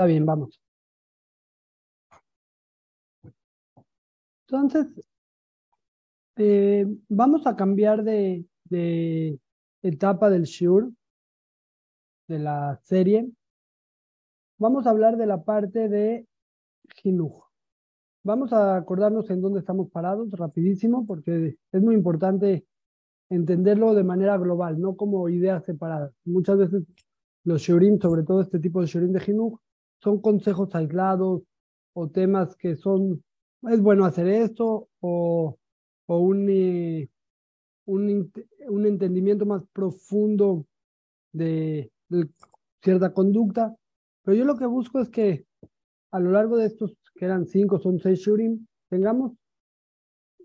Está bien, vamos. Entonces, eh, vamos a cambiar de, etapa del Shur, de la serie. Vamos a hablar de la parte de Jinuj. Vamos a acordarnos en dónde estamos parados rapidísimo, porque es muy importante entenderlo de manera global, no como ideas separadas. Muchas veces los shurim, sobre todo este tipo de shurim de Jinuj, son consejos aislados o temas que son, es bueno hacer esto o, o un, eh, un, un, entendimiento más profundo de, cierta conducta. Pero yo lo que busco es que a lo largo de estos, que eran cinco, son seis shurim, tengamos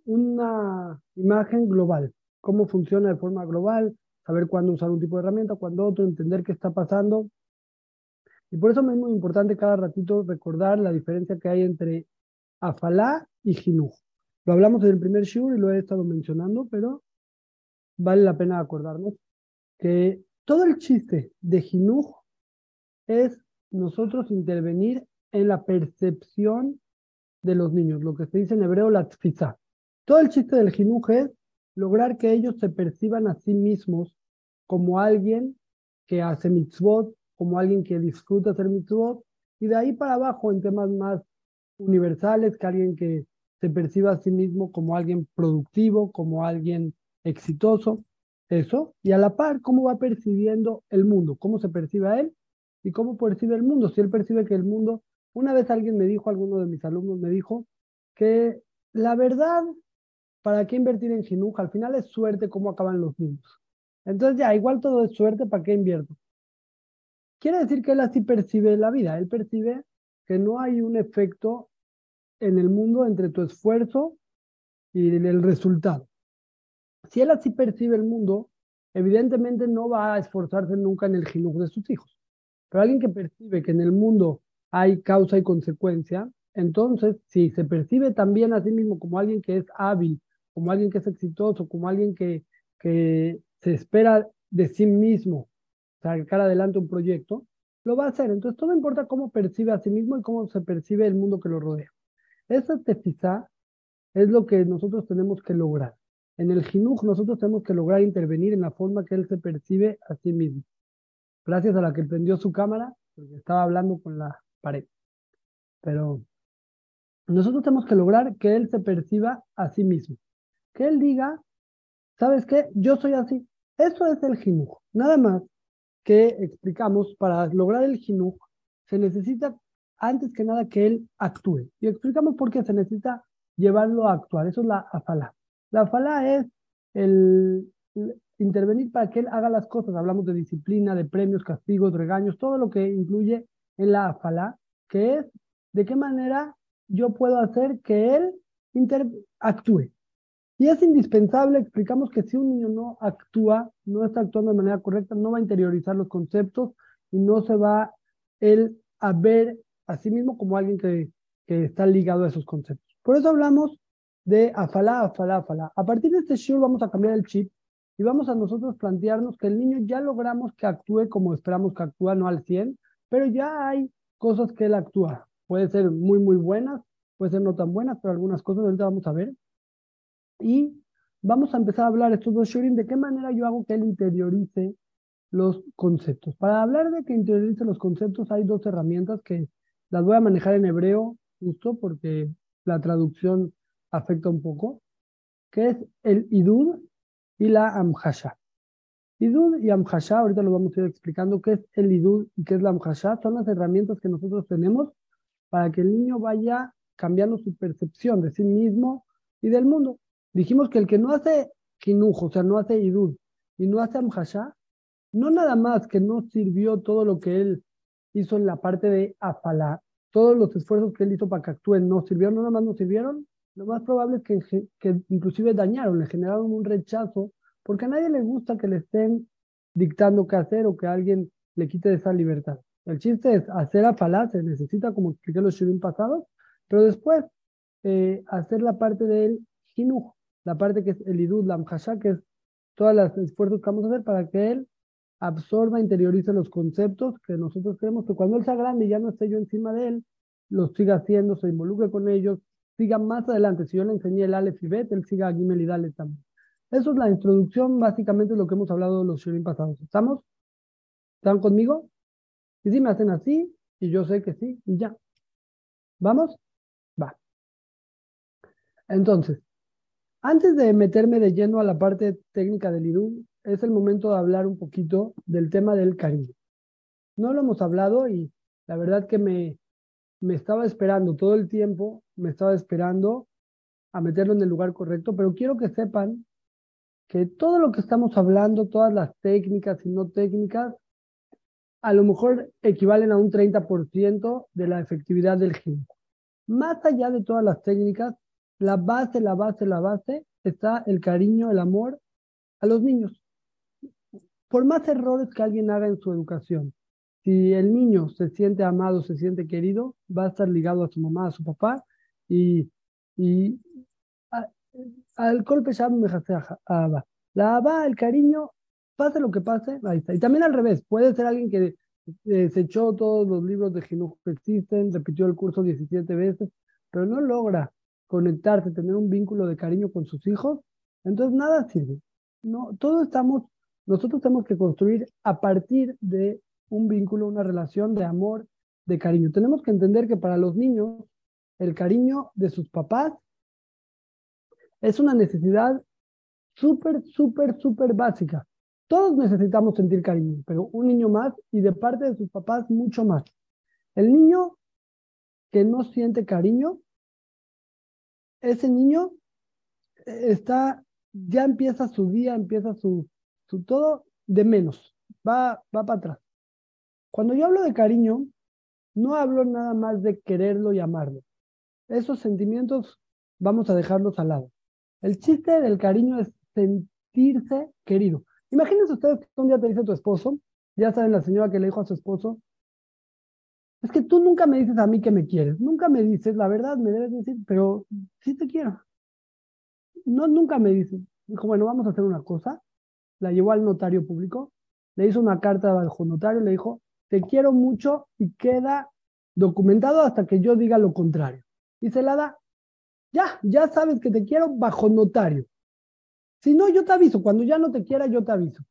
una imagen global, cómo funciona de forma global, saber cuándo usar un tipo de herramienta, cuándo otro, entender qué está pasando. Y por eso es muy importante cada ratito recordar la diferencia que hay entre afalá y jinuj. Lo hablamos en el primer shur y lo he estado mencionando, pero vale la pena acordarnos que todo el chiste de jinuj es nosotros intervenir en la percepción de los niños, lo que se dice en hebreo la tfizá. Todo el chiste del jinuj es lograr que ellos se perciban a sí mismos como alguien que hace mitzvot, como alguien que disfruta hacer mitzvot, y de ahí para abajo en temas más universales, que alguien que se perciba a sí mismo como alguien productivo, como alguien exitoso, eso, y a la par, cómo va percibiendo el mundo, cómo se percibe a él y cómo percibe el mundo. Si él percibe que el mundo, una vez alguien me dijo, alguno de mis alumnos me dijo, que la verdad, ¿para qué invertir en Jinuja? Al final es suerte cómo acaban los niños. Entonces ya, igual todo es suerte, ¿para qué invierto? Quiere decir que él así percibe la vida, él percibe que no hay un efecto en el mundo entre tu esfuerzo y el resultado. Si él así percibe el mundo, evidentemente no va a esforzarse nunca en el jinuj de sus hijos. Pero alguien que percibe que en el mundo hay causa y consecuencia, entonces si se percibe también a sí mismo como alguien que es hábil, como alguien que es exitoso, como alguien que, que se espera de sí mismo sacar adelante un proyecto, lo va a hacer. Entonces todo importa cómo percibe a sí mismo y cómo se percibe el mundo que lo rodea. Esa tefizá es lo que nosotros tenemos que lograr. En el jinuj nosotros tenemos que lograr intervenir en la forma que él se percibe a sí mismo. Gracias a la que prendió su cámara, porque estaba hablando con la pared. Pero nosotros tenemos que lograr que él se perciba a sí mismo. Que él diga, ¿sabes qué? Yo soy así. Eso es el jinuj. Nada más que explicamos, para lograr el jinuj, se necesita antes que nada que él actúe. Y explicamos por qué se necesita llevarlo a actuar. Eso es la afalá. La afalá es el, intervenir para que él haga las cosas. Hablamos de disciplina, de premios, castigos, regaños, todo lo que incluye en la afalá, que es de qué manera yo puedo hacer que él actúe. Y es indispensable, explicamos que si un niño no actúa, no está actuando de manera correcta, no va a interiorizar los conceptos y no se va él a ver a sí mismo como alguien que, que está ligado a esos conceptos. Por eso hablamos de afalá, afalá, afalá. A partir de este show vamos a cambiar el chip y vamos a nosotros plantearnos que el niño ya logramos que actúe como esperamos que actúe, no al 100, pero ya hay cosas que él actúa. Puede ser muy, muy buenas, puede ser no tan buenas, pero algunas cosas ahorita vamos a ver. Y vamos a empezar a hablar estos dos shurim de qué manera yo hago que él interiorice los conceptos. Para hablar de que interiorice los conceptos hay dos herramientas que las voy a manejar en hebreo justo porque la traducción afecta un poco, que es el idud y la amhasha. Idud y amhasha, ahorita lo vamos a ir explicando qué es el idud y qué es la amhasha, son las herramientas que nosotros tenemos para que el niño vaya cambiando su percepción de sí mismo y del mundo. Dijimos que el que no hace kinujo, o sea, no hace idud y no hace amhasha, no nada más que no sirvió todo lo que él hizo en la parte de afalá, todos los esfuerzos que él hizo para que actúen no sirvieron, no nada más no sirvieron, lo más probable es que, que inclusive dañaron, le generaron un rechazo, porque a nadie le gusta que le estén dictando qué hacer o que alguien le quite esa libertad. El chiste es hacer a falaz, se necesita, como expliqué los shirin pasados, pero después eh, hacer la parte del jinuj, la parte que es el idud, la mhasha, que es todos los esfuerzos que vamos a hacer para que él absorba, interiorice los conceptos que nosotros queremos que cuando él sea grande y ya no esté yo encima de él, los siga haciendo, se involucre con ellos, siga más adelante. Si yo le enseñé el Aleph y Bet, él siga Gimel y Dalet también. Eso es la introducción, básicamente es lo que hemos hablado los shirin pasados. ¿Estamos? ¿Están conmigo? Y si me hacen así, y yo sé que sí, y ya. ¿Vamos? Va. Entonces, antes de meterme de lleno a la parte técnica del IDU, es el momento de hablar un poquito del tema del cariño. No lo hemos hablado y la verdad que me, me estaba esperando todo el tiempo, me estaba esperando a meterlo en el lugar correcto, pero quiero que sepan que todo lo que estamos hablando, todas las técnicas y no técnicas, a lo mejor equivalen a un 30% de la efectividad del gen. Más allá de todas las técnicas, la base, la base, la base está el cariño, el amor a los niños. Por más errores que alguien haga en su educación, si el niño se siente amado, se siente querido, va a estar ligado a su mamá, a su papá, y, y al golpe ya me La aba, el cariño, pase lo que pase, ahí está. Y también al revés, puede ser alguien que eh, se echó todos los libros de Jinuj que existen, repitió el curso 17 veces, pero no logra conectarse, tener un vínculo de cariño con sus hijos, entonces nada sirve. No, todos estamos, nosotros tenemos que construir a partir de un vínculo, una relación de amor, de cariño. Tenemos que entender que para los niños el cariño de sus papás es una necesidad súper, súper, súper básica. Todos necesitamos sentir cariño, pero un niño más y de parte de sus papás mucho más. El niño que no siente cariño, ese niño eh, está, ya empieza su día, empieza su, su todo de menos, va, va para atrás. Cuando yo hablo de cariño, no hablo nada más de quererlo y amarlo. Esos sentimientos vamos a dejarlos al lado. El chiste del cariño es sentirse querido. Imagínense ustedes que un día te dice tu esposo, ya saben la señora que le dijo a su esposo, es que tú nunca me dices a mí que me quieres, nunca me dices, la verdad me debes decir, pero sí te quiero. No, nunca me dices. Dijo, bueno, vamos a hacer una cosa. La llevó al notario público, le hizo una carta bajo notario, le dijo, te quiero mucho y queda documentado hasta que yo diga lo contrario. Y se la da. Ya, ya sabes que te quiero bajo notario. Si no, yo te aviso. Cuando ya no te quiera, yo te aviso.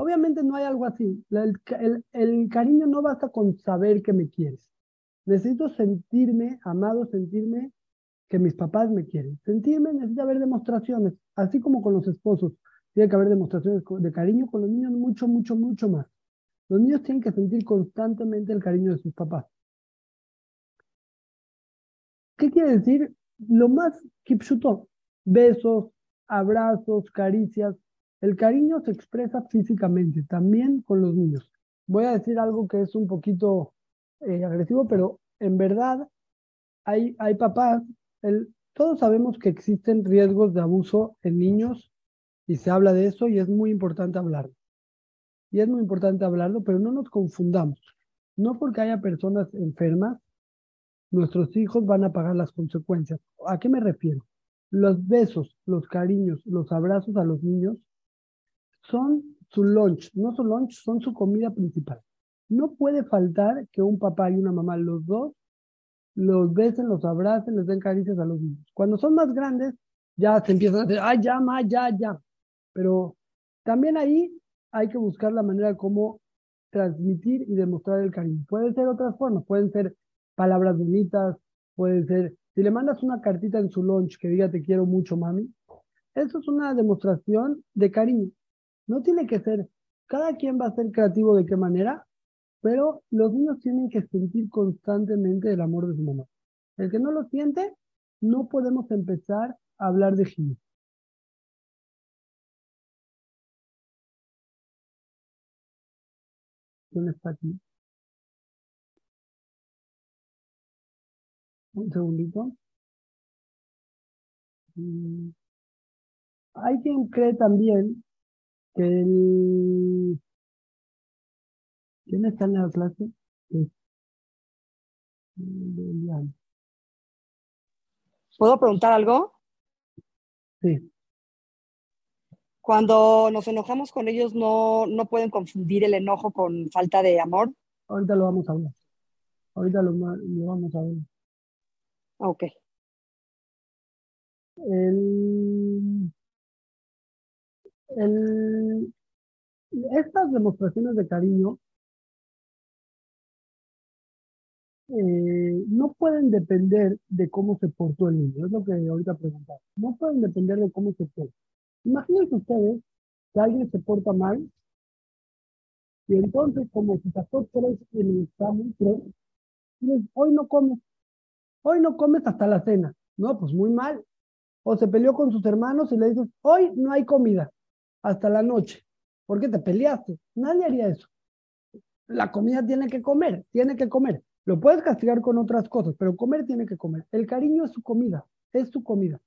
Obviamente no hay algo así. El, cariño no basta con saber que me quieres. Necesito sentirme amado, sentirme que mis papás me quieren. Sentirme necesita haber demostraciones, así como con los esposos. Tiene que haber demostraciones de cariño con los niños, mucho, mucho, mucho más. Los niños tienen que sentir constantemente el cariño de sus papás. ¿Qué quiere decir? lo más kipshuto, besos, abrazos, caricias. El cariño se expresa físicamente, también con los niños. Voy a decir algo que es un poquito eh, agresivo, pero en verdad hay, hay papás, todos sabemos que existen riesgos de abuso en niños y se habla de eso y es muy importante hablarlo. Y es muy importante hablarlo, pero no nos confundamos. No porque haya personas enfermas nuestros hijos van a pagar las consecuencias. ¿A qué me refiero? Los besos, los cariños, los abrazos a los niños son su lunch, no su lunch, son su comida principal. No puede faltar que un papá y una mamá, los dos, los besen, los abracen, les den caricias a los niños. Cuando son más grandes, ya se empiezan a decir, ay, ya, ma, ya, ya. Pero también ahí hay que buscar la manera como transmitir y demostrar el cariño. Pueden ser otras formas, pueden ser palabras bonitas, puede ser, si le mandas una cartita en su lunch que diga te quiero mucho, mami, eso es una demostración de cariño. No tiene que ser, cada quien va a ser creativo de qué manera, pero los niños tienen que sentir constantemente el amor de su mamá. El que no lo siente, no podemos empezar a hablar de Jimmy. ¿Quién está aquí? Un segundito. Mm. Hay quien cree también el... ¿Quién está en la clase? ¿Puedo preguntar algo? Sí. Cuando nos enojamos con ellos, no, no pueden confundir el enojo con falta de amor. Ahorita lo vamos a hablar. Ahorita lo, lo vamos a ver. Ok. El, el, estas demostraciones de cariño eh, no pueden depender de cómo se portó el niño, es lo que ahorita preguntaba. No pueden depender de cómo se portó. Imagínense ustedes que alguien se porta mal y entonces como si sacó tres en el examen, tres, hoy no comes, hoy no comes hasta la cena. No, pues muy mal. O se peleó con sus hermanos y le dices, hoy no hay comida, hasta la noche. ¿Por qué te peleaste? Nadie haría eso. La comida tiene que comer, tiene que comer. Lo puedes castigar con otras cosas, pero comer tiene que comer. El cariño es su comida, es su comida.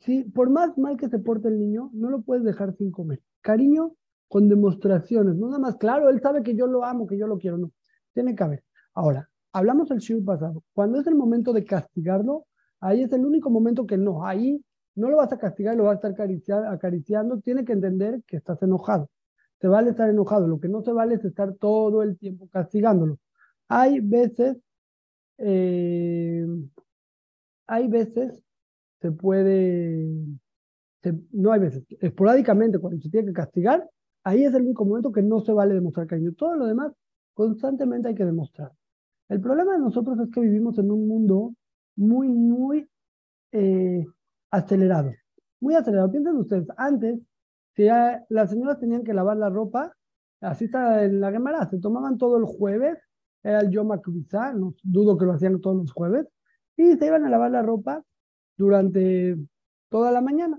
Si, por más mal que se porte el niño, no lo puedes dejar sin comer. Cariño con demostraciones, no nada más, claro, él sabe que yo lo amo, que yo lo quiero, no. Tiene que haber. Ahora, hablamos del shiur pasado. Cuando es el momento de castigarlo, ahí es el único momento que no. Ahí no lo vas a castigar, lo vas a estar acariciando. Tiene que entender que estás enojado. Te vale estar enojado. Lo que no se vale es estar todo el tiempo castigándolo. Hay veces, eh, hay veces, se puede, no hay veces, esporádicamente cuando se tiene que castigar, ahí es el único momento que no se vale demostrar cariño. Todo lo demás, constantemente hay que demostrar. El problema de nosotros es que vivimos en un mundo muy, muy eh, acelerado. Muy acelerado. Piensen ustedes, antes, si las señoras tenían que lavar la ropa, así está en la Gemara, se tomaban todo el jueves era el Yom quizá, no dudo que lo hacían todos los jueves, y se iban a lavar la ropa durante toda la mañana.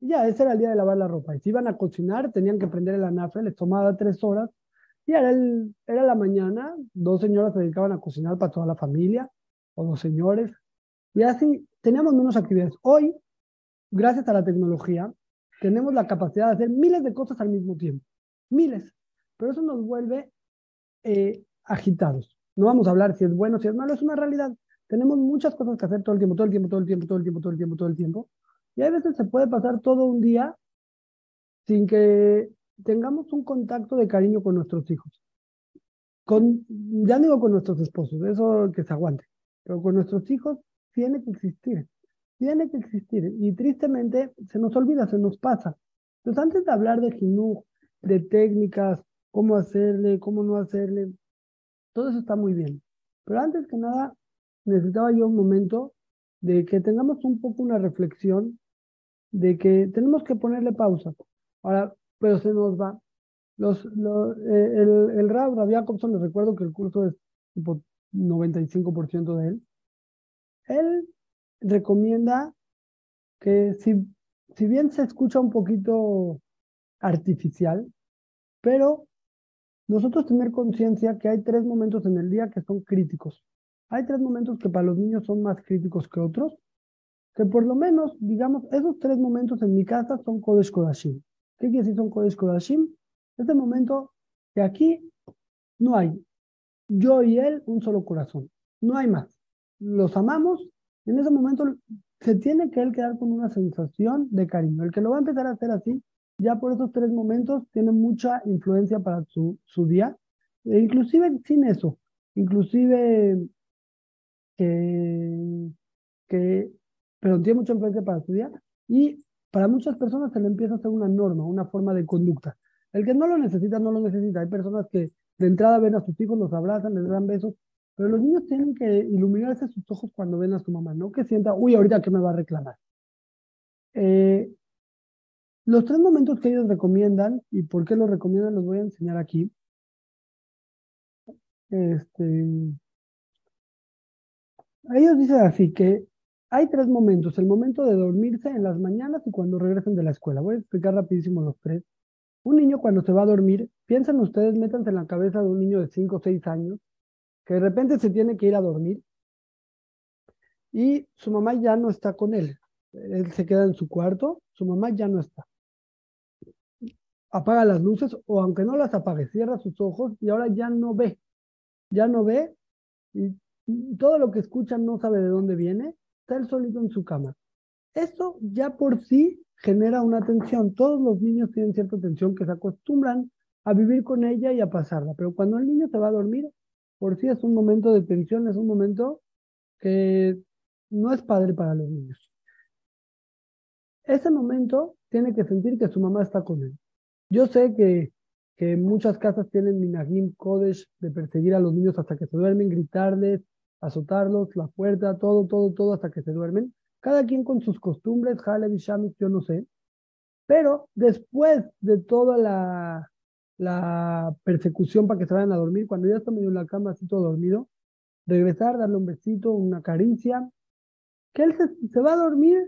Y ya, ese era el día de lavar la ropa. Y si iban a cocinar, tenían que prender el anafre, les tomaba tres horas. Y era, el, era la mañana, dos señoras se dedicaban a cocinar para toda la familia, o dos señores. Y así teníamos menos actividades. Hoy, gracias a la tecnología, tenemos la capacidad de hacer miles de cosas al mismo tiempo. Miles. Pero eso nos vuelve eh, agitados. No vamos a hablar si es bueno, si es malo, es una realidad. Tenemos muchas cosas que hacer todo el tiempo, todo el tiempo, todo el tiempo, todo el tiempo, todo el tiempo, todo el tiempo. Y a veces se puede pasar todo un día sin que tengamos un contacto de cariño con nuestros hijos. Con, ya digo con nuestros esposos, eso que se aguante, pero con nuestros hijos tiene que existir, tiene que existir. Y tristemente se nos olvida, se nos pasa. Entonces, antes de hablar de jinú, de técnicas, cómo hacerle, cómo no hacerle, todo eso está muy bien. Pero antes que nada, necesitaba yo un momento de que tengamos un poco una reflexión de que tenemos que ponerle pausa. Ahora, pero se nos va. Los, eh, el, el Rab, Rab Jacobson, les recuerdo que el curso es tipo 95% de él. Él recomienda que si, si bien se escucha un poquito artificial, pero nosotros tener conciencia que hay tres momentos en el día que son críticos. Hay tres momentos que para los niños son más críticos que otros, que por lo menos, digamos, esos tres momentos en mi casa son Kodesh Kodashim. ¿Qué quiere decir son Kodesh Kodashim? Este momento que aquí no hay yo y él un solo corazón, no hay más. Los amamos en ese momento se tiene que él quedar con una sensación de cariño. El que lo va a empezar a hacer así ya por esos tres momentos tiene mucha influencia para su, su día, e inclusive sin eso, inclusive que, que, pero tiene mucha influencia para su día y para muchas personas se le empieza a hacer una norma, una forma de conducta. El que no lo necesita, no lo necesita. Hay personas que de entrada ven a sus hijos, los abrazan, les dan besos, pero los niños tienen que iluminarse sus ojos cuando ven a su mamá, no que sienta, uy, ahorita que me va a reclamar. Eh, los tres momentos que ellos recomiendan y por qué los recomiendan los voy a enseñar aquí. Este, ellos dicen así que hay tres momentos. El momento de dormirse en las mañanas y cuando regresen de la escuela. Voy a explicar rapidísimo los tres. Un niño cuando se va a dormir, piensen ustedes, métanse en la cabeza de un niño de 5 o 6 años, que de repente se tiene que ir a dormir y su mamá ya no está con él. Él se queda en su cuarto, su mamá ya no está apaga las luces o aunque no las apague, cierra sus ojos y ahora ya no ve, ya no ve y todo lo que escucha no sabe de dónde viene, está él solito en su cama. Eso ya por sí genera una tensión. Todos los niños tienen cierta tensión que se acostumbran a vivir con ella y a pasarla. Pero cuando el niño se va a dormir, por sí es un momento de tensión, es un momento que no es padre para los niños. Ese momento tiene que sentir que su mamá está con él. Yo sé que, que muchas casas tienen minagim kodesh de perseguir a los niños hasta que se duermen, gritarles, azotarlos, la puerta, todo, todo, todo hasta que se duermen. Cada quien con sus costumbres, Haleb y yo no sé. Pero después de toda la, la persecución para que se vayan a dormir, cuando ya está medio en la cama, así todo dormido, regresar, darle un besito, una caricia, que él se, va a dormir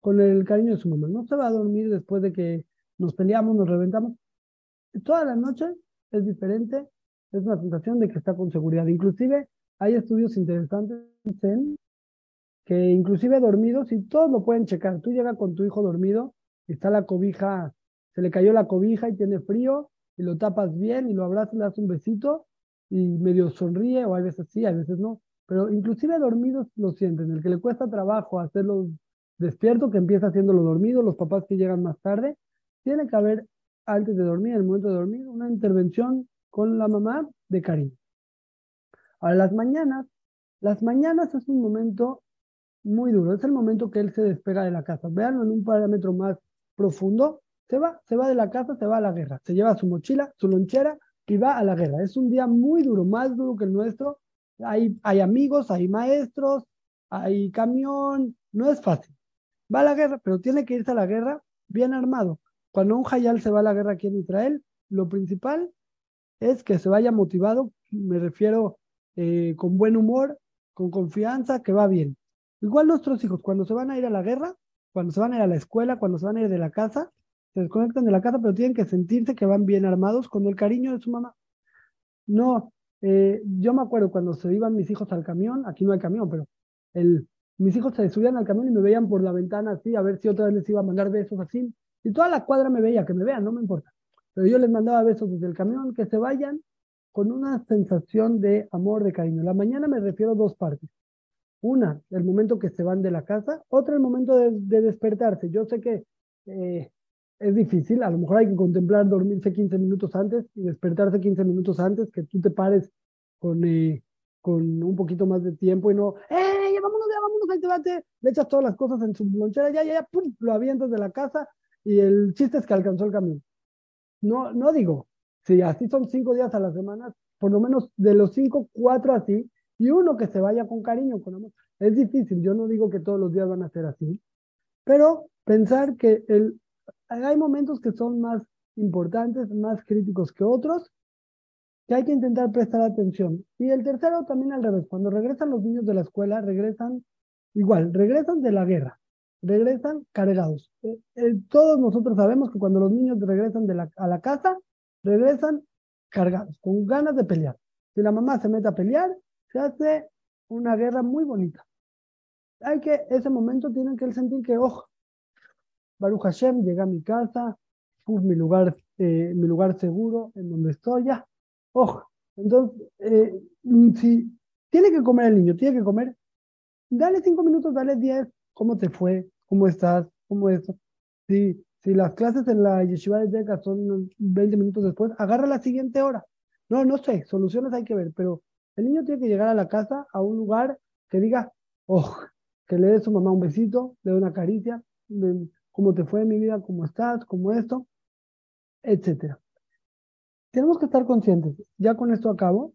con el cariño de su mamá, no se va a dormir después de que nos peleamos, nos reventamos. Toda la noche es diferente, es una sensación de que está con seguridad. Inclusive hay estudios interesantes en que inclusive dormidos, y todos lo pueden checar, tú llegas con tu hijo dormido, está la cobija, se le cayó la cobija y tiene frío, y lo tapas bien y lo abrazas, le das un besito y medio sonríe, o a veces sí, a veces no. Pero inclusive dormidos lo sienten. El que le cuesta trabajo hacerlo despierto, que empieza haciéndolo dormido, los papás que llegan más tarde, tiene que haber, antes de dormir, en el momento de dormir, una intervención con la mamá de cariño. A las mañanas, las mañanas es un momento muy duro, es el momento que él se despega de la casa. Veanlo en un parámetro más profundo, se va, se va de la casa, se va a la guerra, se lleva su mochila, su lonchera y va a la guerra. Es un día muy duro, más duro que el nuestro. Hay, hay amigos, hay maestros, hay camión, no es fácil. Va a la guerra, pero tiene que irse a la guerra bien armado. Cuando un hayal se va a la guerra aquí en Israel, lo principal es que se vaya motivado, me refiero eh, con buen humor, con confianza, que va bien. Igual nuestros hijos, cuando se van a ir a la guerra, cuando se van a ir a la escuela, cuando se van a ir de la casa, se desconectan de la casa, pero tienen que sentirse que van bien armados con el cariño de su mamá. No, eh, yo me acuerdo cuando se iban mis hijos al camión, aquí no hay camión, pero el, mis hijos se subían al camión y me veían por la ventana así, a ver si otra vez les iba a mandar besos así. Y toda la cuadra me veía, que me vean, no me importa. Pero yo les mandaba besos desde el camión, que se vayan con una sensación de amor, de cariño. La mañana me refiero a dos partes. Una, el momento que se van de la casa, otra, el momento de, despertarse. Yo sé que eh, es difícil, a lo mejor hay que contemplar dormirse 15 minutos antes y despertarse 15 minutos antes, que tú te pares con, eh, con un poquito más de tiempo y no, ¡eh, ya vámonos, ya vámonos, ahí te bate! Le echas todas las cosas en su lonchera, ya, ya, ya, pum, lo avientas de la casa y el chiste es que alcanzó el camino. No, no digo, si así son cinco días a la semana, por lo menos de los cinco, cuatro así, y uno que se vaya con cariño, con amor. Es difícil, yo no digo que todos los días van a ser así, pero pensar que el hay momentos que son más importantes, más críticos que otros, que hay que intentar prestar atención. Y el tercero también al revés, cuando regresan los niños de la escuela, regresan igual, regresan de la guerra, regresan cargados. Eh, eh, todos nosotros sabemos que cuando los niños regresan de la, a la casa, regresan cargados, con ganas de pelear. Si la mamá se mete a pelear, se hace una guerra muy bonita. Hay que, ese momento tienen que sentir que, ojo, Baruch Hashem, llega a mi casa, uf, mi lugar, eh, mi lugar seguro, en donde estoy ya. Ojo, entonces, eh, si tiene que comer el niño, tiene que comer, dale cinco minutos, dale diez, ¿cómo te fue? ¿Cómo estás? ¿Cómo esto? Si, si las clases en la yeshiva de Teca son 20 minutos después, agarra la siguiente hora. No, no sé, soluciones hay que ver, pero el niño tiene que llegar a la casa, a un lugar que diga, oh, que le dé su mamá un besito, le dé una caricia, cómo te fue en mi vida, cómo estás, cómo esto, etcétera. Tenemos que estar conscientes, ya con esto acabo,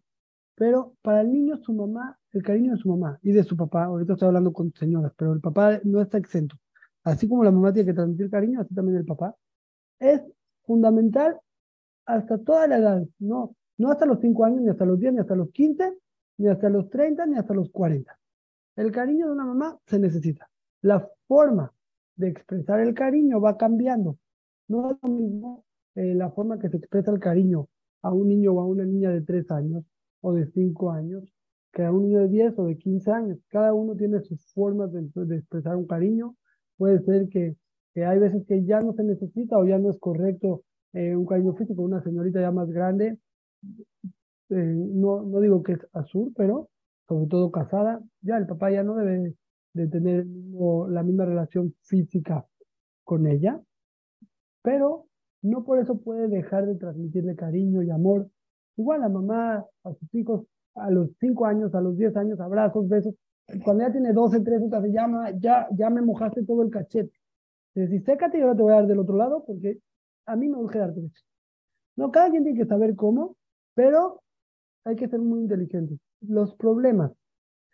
pero para el niño su mamá, el cariño de su mamá y de su papá, ahorita estoy hablando con señoras, pero el papá no está exento. Así como la mamá tiene que transmitir cariño, así también el papá. Es fundamental hasta toda la edad, no, no hasta los 5 años, ni hasta los 10, ni hasta los 15, ni hasta los 30, ni hasta los 40. El cariño de una mamá se necesita. La forma de expresar el cariño va cambiando. No es lo mismo eh, la forma que se expresa el cariño a un niño o a una niña de 3 años o de 5 años que a un niño de 10 o de 15 años. Cada uno tiene sus formas de, expresar un cariño. Puede ser que, que, hay veces que ya no se necesita o ya no es correcto eh, un cariño físico. Una señorita ya más grande, eh, no, no digo que es azul, pero sobre todo casada, ya el papá ya no debe de tener la misma relación física con ella, pero no por eso puede dejar de transmitirle cariño y amor. Igual la mamá a sus hijos a los 5 años, a los 10 años, abrazos, besos. Cuando ya tiene 12, 13, se llama, ya, ya me mojaste todo el cachete. Si sécate y ahora te voy a dar del otro lado porque a mí me urge darte besos. No, cada quien tiene que saber cómo, pero hay que ser muy inteligentes. Los problemas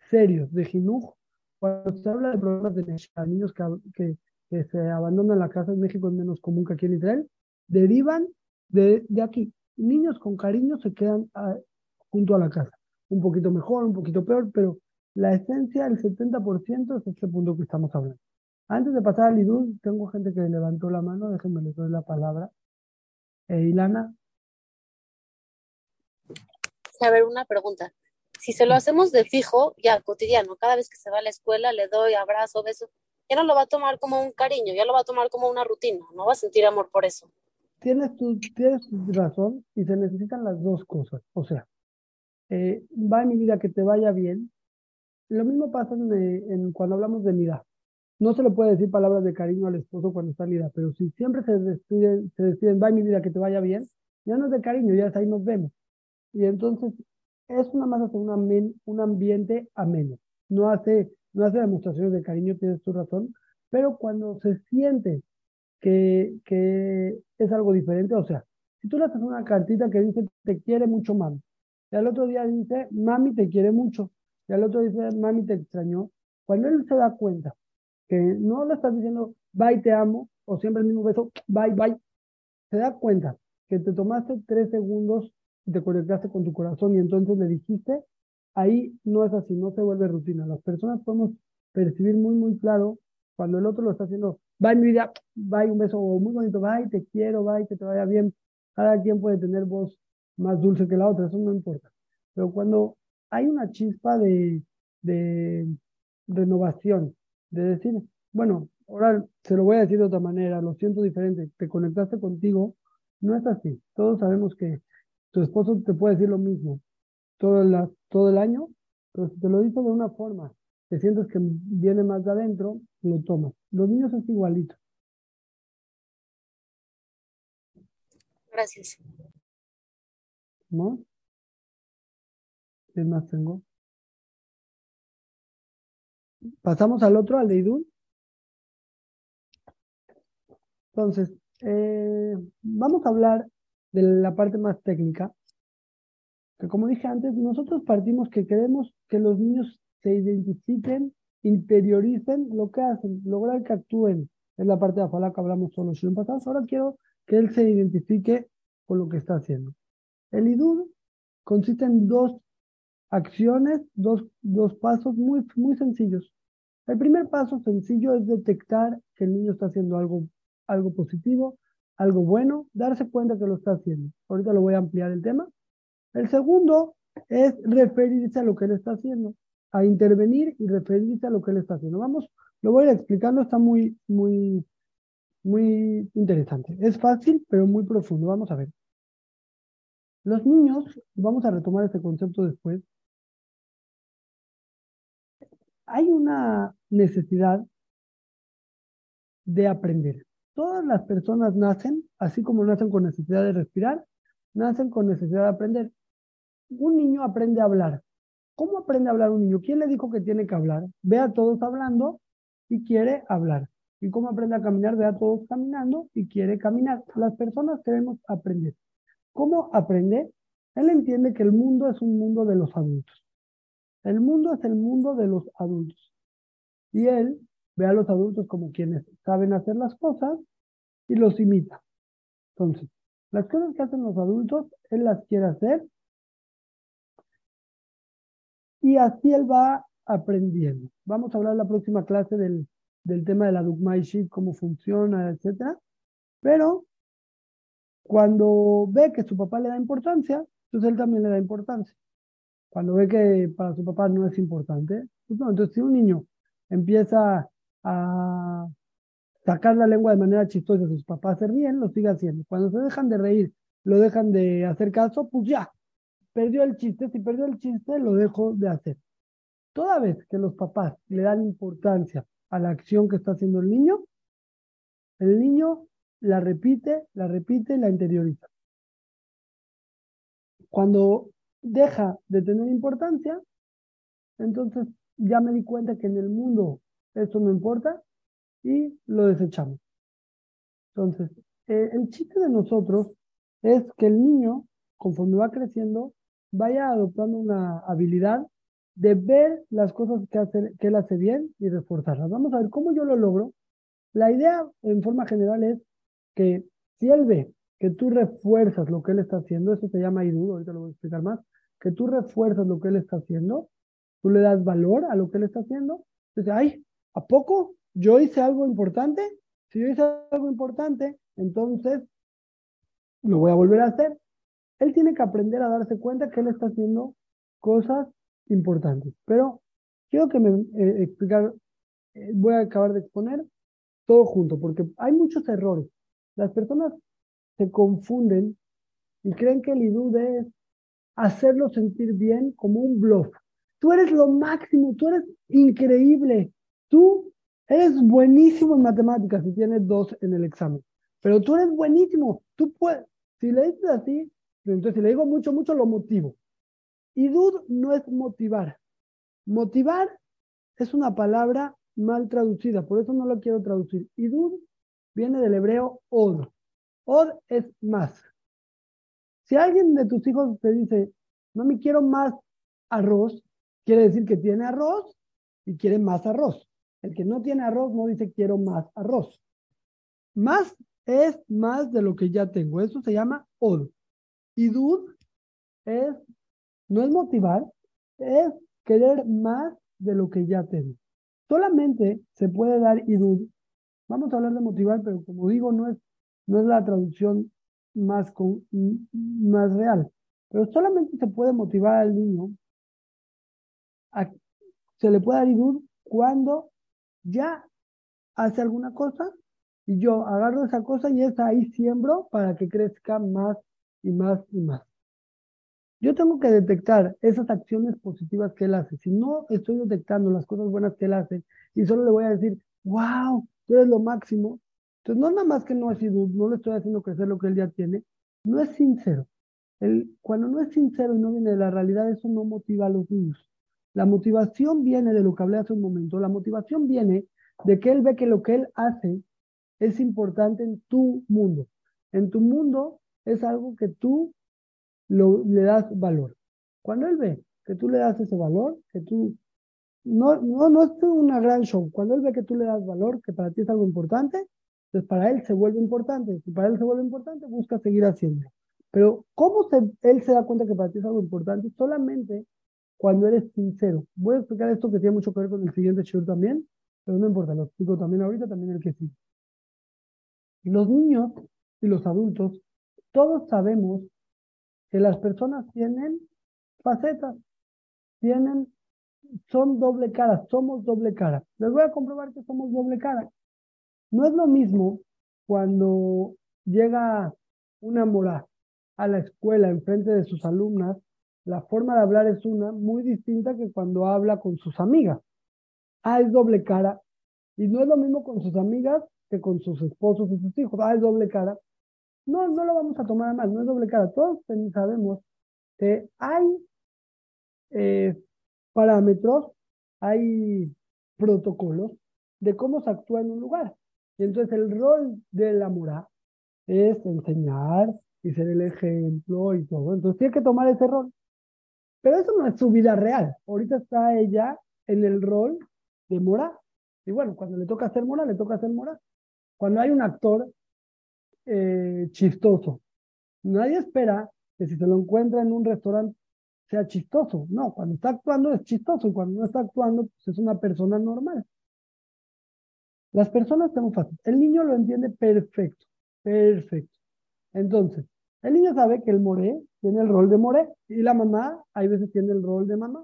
serios de Jinuj, cuando se habla de problemas de niños que, se abandonan la casa en México es menos común que aquí en Israel, derivan de, aquí. Niños con cariño se quedan ah, junto a la casa. Un poquito mejor, un poquito peor, pero la esencia, el 70% es este punto que estamos hablando. Antes de pasar al Lidul, tengo gente que levantó la mano, déjenme les doy la palabra. Eh, Ilana. A ver, una pregunta. Si se lo hacemos de fijo, ya cotidiano, cada vez que se va a la escuela le doy abrazo, beso, ya no lo va a tomar como un cariño, ya lo va a tomar como una rutina, no va a sentir amor por eso. Tienes tu, tienes razón y se necesitan las dos cosas. O sea, eh, va en mi vida que te vaya bien. Lo mismo pasa en, cuando hablamos de vida no se le puede decir palabras de cariño al esposo cuando está en pero si siempre se despiden, se despiden, va mi vida, que te vaya bien, ya no es de cariño, ya es ahí nos vemos. Y entonces es una hace un, un ambiente ameno. No hace, no hace demostraciones de cariño, tienes tu razón, pero cuando se siente que, que es algo diferente, o sea, si tú le haces una cartita que dice te quiere mucho mami, y al otro día dice mami te quiere mucho, y al otro dice mami te extrañó, cuando él se da cuenta que no le estás diciendo, bye, te amo, o siempre el mismo beso, bye, bye. Se da cuenta que te tomaste tres segundos te conectaste con tu corazón y entonces le dijiste, ahí no es así, no se vuelve rutina. Las personas podemos percibir muy, muy claro cuando el otro lo está haciendo, bye, mi vida, bye, un beso muy bonito, bye, te quiero, bye, que te vaya bien. Cada quien puede tener voz más dulce que la otra, eso no importa. Pero cuando hay una chispa de, de renovación, de decir, bueno, ahora se lo voy a decir de otra manera, lo siento diferente, te conectaste contigo, no es así. Todos sabemos que tu esposo te puede decir lo mismo todo el, todo el año, pero si te lo dice de una forma, te sientes que viene más de adentro, lo tomas. Los niños es igualito. Gracias. ¿No? ¿Qué más tengo? Pasamos al otro, al de Idun. Entonces, eh, vamos a hablar de la parte más técnica. Que como dije antes, nosotros partimos que queremos que los niños se identifiquen, interioricen lo que hacen, lograr que actúen. Es la parte de Afalá que hablamos solo los pasados. Ahora quiero que él se identifique con lo que está haciendo. El IDUR consiste en dos acciones, dos, dos pasos muy, muy sencillos. El primer paso sencillo es detectar que el niño está haciendo algo, algo positivo, algo bueno, darse cuenta que lo está haciendo. Ahorita lo voy a ampliar el tema. El segundo es referirse a lo que él está haciendo, a intervenir y referirse a lo que él está haciendo. Vamos, lo voy a ir explicando, está muy, muy, muy interesante. Es fácil, pero muy profundo. Vamos a ver. Los niños, vamos a retomar este concepto después, hay una necesidad de aprender. Todas las personas nacen, así como nacen con necesidad de respirar, nacen con necesidad de aprender. Un niño aprende a hablar. ¿Cómo aprende a hablar un niño? ¿Quién le dijo que tiene que hablar? Ve a todos hablando y quiere hablar. ¿Y cómo aprende a caminar? Ve a todos caminando y quiere caminar. Las personas queremos aprender. ¿Cómo aprende? Él entiende que el mundo es un mundo de los adultos. El mundo es el mundo de los adultos. Y él ve a los adultos como quienes saben hacer las cosas y los imita. Entonces, las cosas que hacen los adultos, él las quiere hacer y así él va aprendiendo. Vamos a hablar la próxima clase del, del tema de la Dugma cómo funciona, etc. Pero cuando ve que su papá le da importancia, entonces él también le da importancia cuando ve que para su papá no es importante, pues no, entonces si un niño empieza a sacar la lengua de manera chistosa, sus papás se ríen, lo sigue haciendo. Cuando se dejan de reír, lo dejan de hacer caso, pues ya, perdió el chiste, si perdió el chiste, lo dejo de hacer. Toda vez que los papás le dan importancia a la acción que está haciendo el niño, el niño la repite, la repite la interioriza. Cuando deja de tener importancia, entonces ya me di cuenta que en el mundo esto no importa y lo desechamos. Entonces, eh, el chiste de nosotros es que el niño, conforme va creciendo, vaya adoptando una habilidad de ver las cosas que, hace, que él hace bien y reforzarlas. Vamos a ver cómo yo lo logro. La idea en forma general es que si él ve que tú refuerzas lo que él está haciendo, eso se llama IDU, ahorita lo voy a explicar más, que tú refuerzas lo que él está haciendo, tú le das valor a lo que él está haciendo, entonces, ay, ¿a poco yo hice algo importante? Si yo hice algo importante, entonces lo voy a volver a hacer. Él tiene que aprender a darse cuenta que él está haciendo cosas importantes. Pero quiero que me eh, eh, voy a acabar de exponer todo junto, porque hay muchos errores. Las personas se confunden y creen que el IDUD es hacerlo sentir bien como un bluff. Tú eres lo máximo, tú eres increíble, tú eres buenísimo en matemáticas y tienes dos en el examen, pero tú eres buenísimo, tú puedes, si le dices así, entonces si le digo mucho, mucho, lo motivo. IDUD no es motivar. Motivar es una palabra mal traducida, por eso no lo quiero traducir. Idud viene del hebreo od. Od es más. Si alguien de tus hijos te dice, no me quiero más arroz, quiere decir que tiene arroz y quiere más arroz. El que no tiene arroz no dice quiero más arroz. Más es más de lo que ya tengo. Eso se llama od. Idud es, no es motivar, es querer más de lo que ya tengo. Solamente se puede dar idud Vamos a hablar de motivar, pero como digo, no es, no es la traducción más, con, más real. Pero solamente se puede motivar al niño, se le puede dar idud cuando ya hace alguna cosa y yo agarro esa cosa y esa ahí siembro para que crezca más y más y más. Yo tengo que detectar esas acciones positivas que él hace. Si no estoy detectando las cosas buenas que él hace y solo le voy a decir, wow, tú eres lo máximo. Entonces, no nada más que no es idud, no le estoy haciendo crecer lo que él ya tiene, no es sincero. Cuando no es sincero y no viene de la realidad, eso no motiva a los niños. La motivación viene de lo que hablé hace un momento. La motivación viene de que él ve que lo que él hace es importante en tu mundo. En tu mundo es algo que tú le das valor. Cuando él ve que tú le das ese valor, que tú no, no, no es una gran show. Cuando él ve que tú le das valor, que para ti es algo importante, pues para él se vuelve importante. Si para él se vuelve importante, busca seguir haciendo. Pero ¿cómo se, él se da cuenta que para ti es algo importante? Solamente cuando eres sincero. Voy a explicar esto que tiene mucho que ver con el siguiente show también, pero no importa, lo explico también ahorita, también el que sí. Los niños y los adultos, todos sabemos que las personas tienen facetas, tienen son doble cara, somos doble cara. Les voy a comprobar que somos doble cara. No es lo mismo cuando llega una mora a la escuela en frente de sus alumnas, la forma de hablar es una muy distinta que cuando habla con sus amigas. Ah, es doble cara. Y no es lo mismo con sus amigas que con sus esposos y sus hijos. Ah, es doble cara. No, no lo vamos a tomar mal, no es doble cara. Todos sabemos que hay eh, parámetros, hay protocolos de cómo se actúa en un lugar. Y entonces el rol de la mura es enseñar y ser el ejemplo y todo. Entonces tiene que tomar ese rol. Pero eso no es su vida real. Ahorita está ella en el rol de mora. Y bueno, cuando le toca hacer mora, le toca hacer mora. Cuando hay un actor eh, chistoso, nadie espera que si se lo encuentra en un restaurante sea chistoso. No, cuando está actuando es chistoso cuando no está actuando pues es una persona normal. Las personas son fácil. El niño lo entiende perfecto, perfecto. Entonces, el niño sabe que el moré tiene el rol de moré y la mamá hay veces tiene el rol de mamá.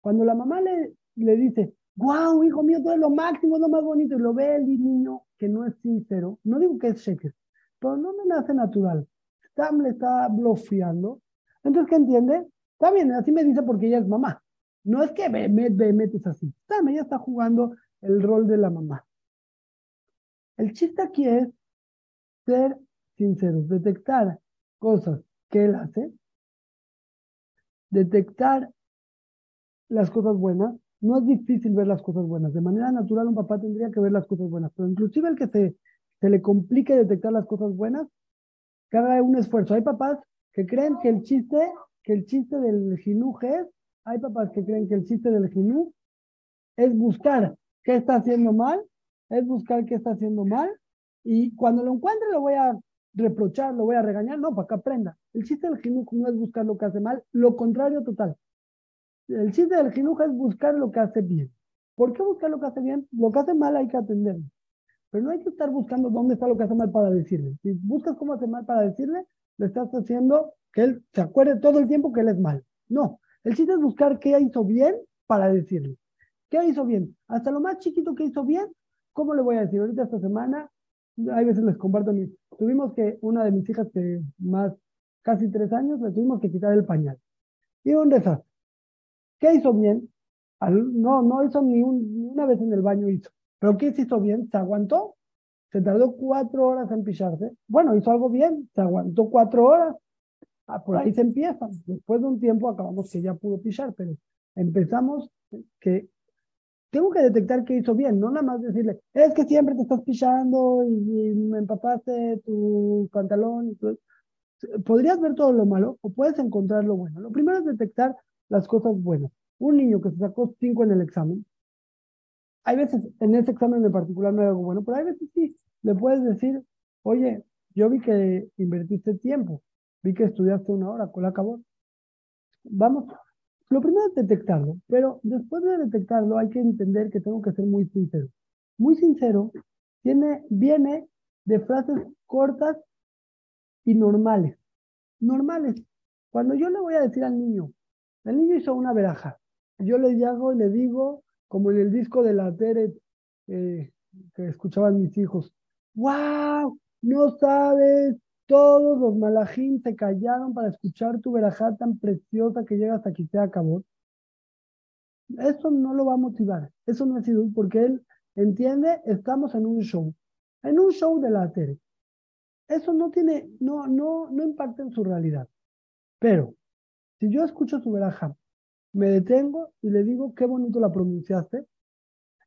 Cuando la mamá le, le dice, wow, hijo mío, tú eres lo máximo, lo más bonito, y lo ve el niño que no es sincero, no digo que es cheque, pero no me nace natural. Está, le está bloqueando. Entonces, ¿qué entiende? Está bien, así me dice porque ella es mamá. No es que Behemet, Behemet es así. Ella está jugando el rol de la mamá. El chiste aquí es ser sinceros, detectar cosas que él hace, detectar las cosas buenas. No es difícil ver las cosas buenas. De manera natural un papá tendría que ver las cosas buenas, pero inclusive el que se, se le complique detectar las cosas buenas, que haga un esfuerzo. Hay papás que creen que el chiste, que el chiste del jinuj es, hay papás que creen que el chiste del jinuj es buscar qué está haciendo mal, es buscar qué está haciendo mal, y cuando lo encuentre lo voy a reprochar, lo voy a regañar, no, para que aprenda. El chiste del jinuj no es buscar lo que hace mal, lo contrario total. El chiste del jinuj es buscar lo que hace bien. ¿Por qué buscar lo que hace bien? Lo que hace mal hay que atenderlo. Pero no hay que estar buscando dónde está lo que hace mal para decirle. Si buscas cómo hace mal para decirle, le estás haciendo que él se acuerde todo el tiempo que él es mal. No, el chiste es buscar qué hizo bien para decirle. ¿Qué hizo bien? Hasta lo más chiquito que hizo bien, ¿cómo le voy a decir? Ahorita esta semana, hay veces les comparto, mi, tuvimos que, una de mis hijas que más, casi tres años, le tuvimos que quitar el pañal. Y un desastre. ¿Qué hizo bien? no, no hizo ni, ni una vez en el baño hizo. ¿Pero qué hizo bien? Se aguantó. Se tardó cuatro horas en picharse. Bueno, hizo algo bien. Se aguantó cuatro horas. Ah, por ahí se empieza. Después de un tiempo acabamos que ya pudo pichar, pero empezamos que tengo que detectar qué hizo bien, no nada más decirle, es que siempre te estás pichando y, me empapaste tu pantalón. Podrías ver todo lo malo o puedes encontrar lo bueno. Lo primero es detectar las cosas buenas. Un niño que se sacó cinco en el examen, hay veces, en ese examen en particular no hay algo bueno, pero hay veces sí, le puedes decir, oye, yo vi que invertiste tiempo, vi que estudiaste una hora, ¿cuál acabó? Vamos, lo primero es detectarlo, pero después de detectarlo hay que entender que tengo que ser muy sincero. Muy sincero viene de frases cortas y normales. Normales. Cuando yo le voy a decir al niño, el niño hizo una veraja, yo le hago y le digo, como en el disco de la Teret eh, que escuchaban mis hijos. ¡Wow! No sabes, todos los malajín se callaron para escuchar tu verajá tan preciosa que llega hasta aquí se acabó. Eso no lo va a motivar, eso no es sido porque él entiende, estamos en un show, en un show de la Teret. Eso no tiene, no, no, no impacta en su realidad. Pero, si yo escucho su verajá me detengo y le digo qué bonito la pronunciaste.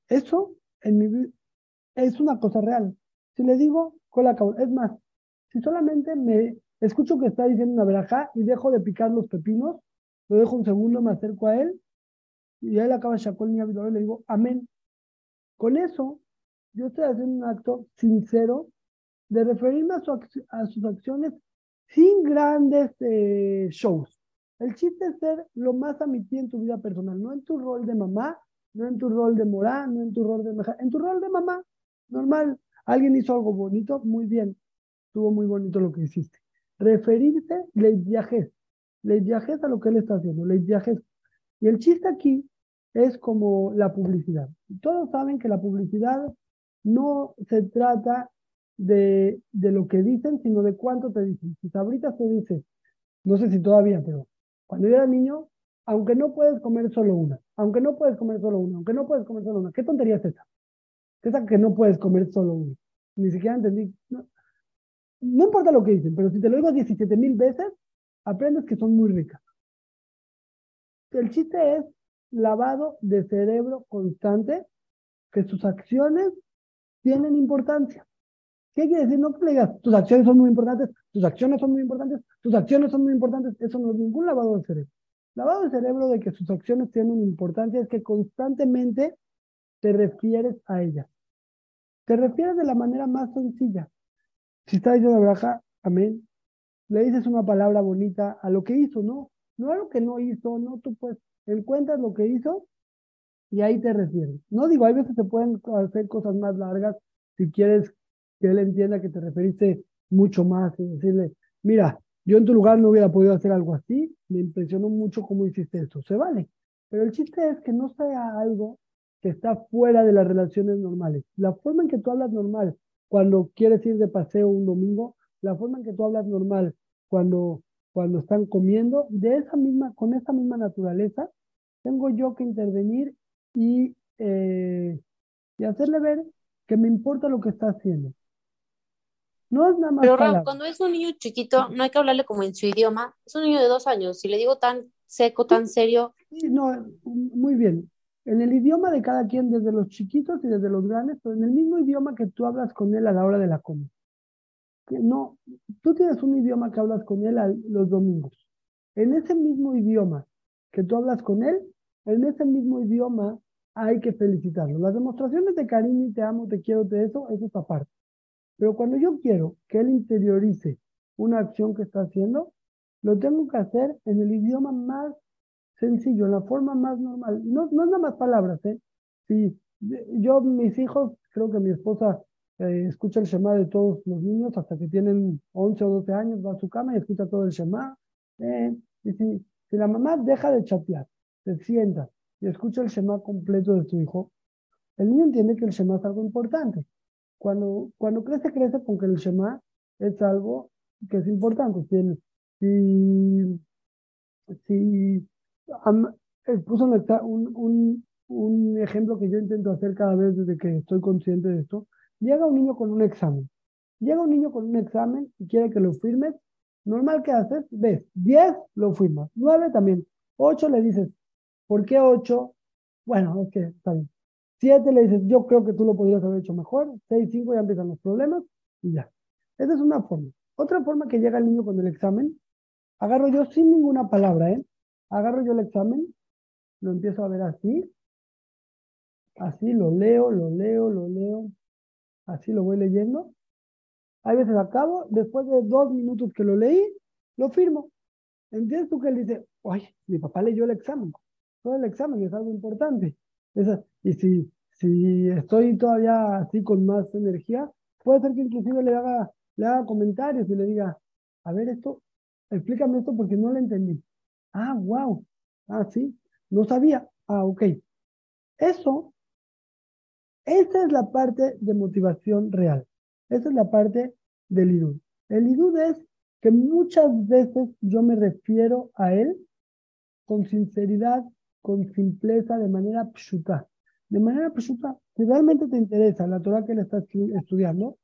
Eso en mi es una cosa real. Si le digo, es más, si solamente me escucho que está diciendo una verajá y dejo de picar los pepinos, lo dejo un segundo, me acerco a él y él acaba Shakol y le digo, amén. Con eso, yo estoy haciendo un acto sincero de referirme a, sus acciones sin grandes eh, shows. El chiste es ser lo más a en tu vida personal, no en tu rol de mamá, no en tu rol de morá, no en tu rol de en tu rol de mamá, normal. Alguien hizo algo bonito, muy bien, estuvo muy bonito lo que hiciste. Referirse, le viajes, le viajes a lo que él está haciendo, le viajes. Y el chiste aquí es como la publicidad. Todos saben que la publicidad no se trata de, de lo que dicen, sino de cuánto te dicen. Si ahorita te dice, no sé si todavía, pero cuando yo era niño, aunque no puedes comer solo una, aunque no puedes comer solo una, aunque no puedes comer solo una, ¿qué tontería es esa? Esa que no puedes comer solo una. Ni siquiera entendí. No, importa lo que dicen, pero si te lo digo 17 mil veces, aprendes que son muy ricas. El chiste es lavado de cerebro constante, que sus acciones tienen importancia. ¿Qué quiere decir? No que digas, tus acciones son muy importantes, tus acciones son muy importantes, tus acciones son muy importantes. Eso no es ningún lavado de cerebro. Lavado de cerebro de que sus acciones tienen importancia es que constantemente te refieres a ellas. Te refieres de la manera más sencilla. Si está diciendo braja, amén, le dices una palabra bonita a lo que hizo, ¿no? No a lo que no hizo, no, tú pues encuentras lo que hizo y ahí te refieres. No digo, hay veces se pueden hacer cosas más largas si quieres que él entienda que te referiste mucho más y decirle, mira, yo en tu lugar no hubiera podido hacer algo así, me impresionó mucho cómo hiciste esto, se vale. Pero el chiste es que no sea algo que está fuera de las relaciones normales. La forma en que tú hablas normal cuando quieres ir de paseo un domingo, la forma en que tú hablas normal cuando, cuando están comiendo, de esa misma, con esa misma naturaleza, tengo yo que intervenir y, eh, y hacerle ver que me importa lo que está haciendo. No es nada más. Pero cuando es un niño chiquito, no hay que hablarle como en su idioma. Es un niño de dos años. Si le digo tan seco, tan serio. Sí, no, muy bien. En el idioma de cada quien, desde los chiquitos y desde los grandes, pero en el mismo idioma que tú hablas con él a la hora de la comida. Que no, tú tienes un idioma que hablas con él los domingos. En ese mismo idioma que tú hablas con él, en ese mismo idioma hay que felicitarlo. Las demostraciones de cariño y te amo, te quiero, te eso, eso es aparte. Pero cuando yo quiero que él interiorice una acción que está haciendo, lo tengo que hacer en el idioma más sencillo, en la forma más normal. No, no es nada más palabras, ¿eh? Si yo, mis hijos, creo que mi esposa eh, escucha el Shema de todos los niños hasta que tienen 11 o 12 años, va a su cama y escucha todo el Shema. Eh, y si, si la mamá deja de chatear, se sienta y escucha el Shema completo de su hijo, el niño entiende que el Shema es algo importante. Cuando, cuando crece, crece con que el Shema es algo que es importante. Si, si, si puso un, ejemplo que yo intento hacer cada vez desde que estoy consciente de esto. Llega un niño con un examen. Llega un niño con un examen y quiere que lo firmes. Normal que haces, ves, 10 lo firmas, 9 también, 8 le dices, ¿por qué 8? Bueno, es que está bien. 7 le dices, yo creo que tú lo podrías haber hecho mejor. 6, 5 ya empiezan los problemas y ya. Esa es una forma. Otra forma que llega el niño con el examen, agarro yo sin ninguna palabra, ¿eh? Agarro yo el examen, lo empiezo a ver así, así lo leo, lo leo, lo leo, así lo voy leyendo. Hay veces acabo, después de dos minutos que lo leí, lo firmo. ¿Entiendes tú que él dice, ay, mi papá leyó el examen? Todo el examen es algo importante. y si, si estoy todavía así con más energía, puede ser que inclusive le haga, le haga comentarios y le diga, a ver esto, explícame esto porque no lo entendí. Ah, wow. Ah, sí. No sabía. Ah, ok. Eso, esa es la parte de motivación real. Esa es la parte del IDUD. El IDUD es que muchas veces yo me refiero a él con sinceridad, con simpleza, de manera pshuta. De manera pshuta. Si realmente te interesa la Torah que le estás estudiando,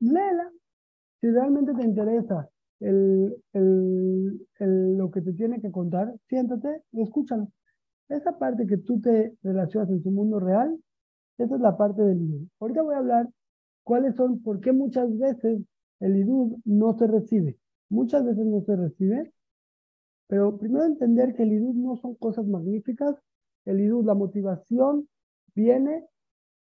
léela. Si realmente te interesa el, lo que te tiene que contar, siéntate y escúchalo. Esa parte que tú te relacionas en tu mundo real, esa es la parte del IDUD. Ahorita voy a hablar cuáles son, por qué muchas veces el IDUD no se recibe. Muchas veces no se recibe, pero primero entender que el IDUD no son cosas magníficas. El IDUD, la motivación, viene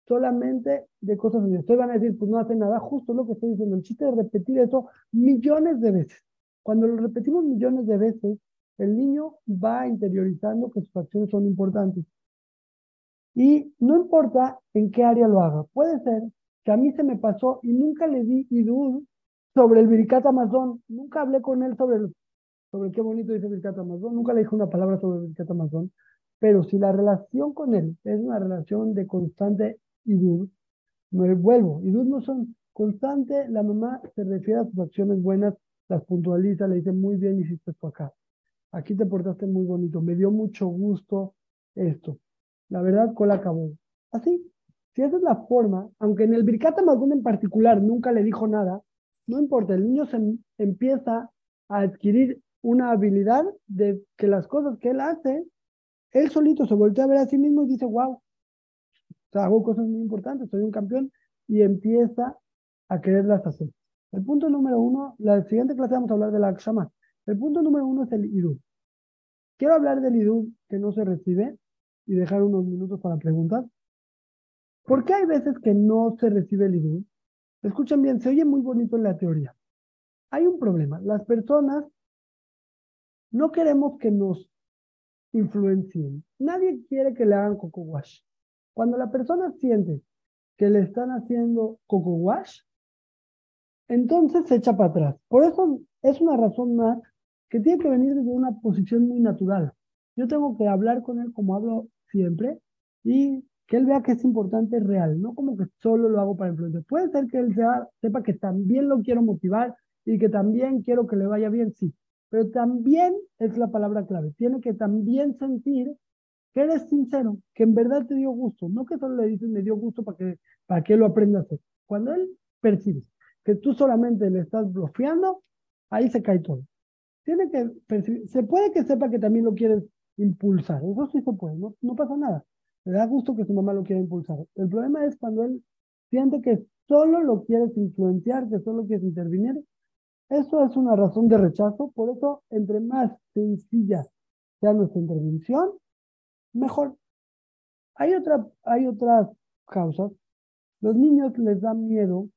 solamente de cosas sencillas. Ustedes van a decir, pues no hace nada, justo lo que estoy diciendo. El chiste de repetir eso millones de veces. Cuando lo repetimos millones de veces, el niño va interiorizando que sus acciones son importantes. Y no importa en qué área lo haga. Puede ser que a mí se me pasó y nunca le di idud sobre el Birkat Amazon. Nunca hablé con él sobre, sobre qué bonito dice Birkat Amazon. Nunca le dije una palabra sobre el Amazon. Pero si la relación con él es una relación de constante idud, me vuelvo. Idud no son constante, la mamá se refiere a sus acciones buenas, las puntualiza, le dice muy bien hiciste esto acá. Aquí te portaste muy bonito, me dio mucho gusto esto. La verdad, la acabó. Así, si esa es la forma, aunque en el Birkata Magún en particular nunca le dijo nada, no importa, el niño se empieza a adquirir una habilidad de que las cosas que él hace, él solito se voltea a ver a sí mismo y dice, wow, hago cosas muy importantes, soy un campeón y empieza a quererlas hacer. El punto número uno, la siguiente clase vamos a hablar de la Akshama. El punto número uno es el Idud. Quiero hablar del Idud que no se recibe y dejar unos minutos para preguntas. ¿Por qué hay veces que no se recibe el Idud? Escuchen bien, se oye muy bonito en la teoría. Hay un problema. Las personas no queremos que nos influencien. Nadie quiere que le hagan coco wash. Cuando la persona siente que le están haciendo coco wash, entonces se echa para atrás. Por eso es una razón más que tiene que venir desde una posición muy natural. Yo tengo que hablar con él como hablo siempre y que él vea que es importante real, no como que solo lo hago para influenciar. Puede ser que él sepa que también lo quiero motivar y que también quiero que le vaya bien, sí, pero también es la palabra clave. Tiene que también sentir que eres sincero, que en verdad te dio gusto, no que solo le dices me dio gusto para que, para que lo aprenda a hacer. Cuando él percibe que tú solamente le estás bloqueando, ahí se cae todo. Tiene que percibir, se puede que sepa que también lo quieres impulsar, eso sí se puede, no, no pasa nada. Le da gusto que su mamá lo quiera impulsar. El problema es cuando él siente que solo lo quieres influenciar, que solo quieres intervenir. Eso es una razón de rechazo, por eso entre más sencilla sea nuestra intervención, mejor. Hay, otra, hay otras causas. Los niños les da miedo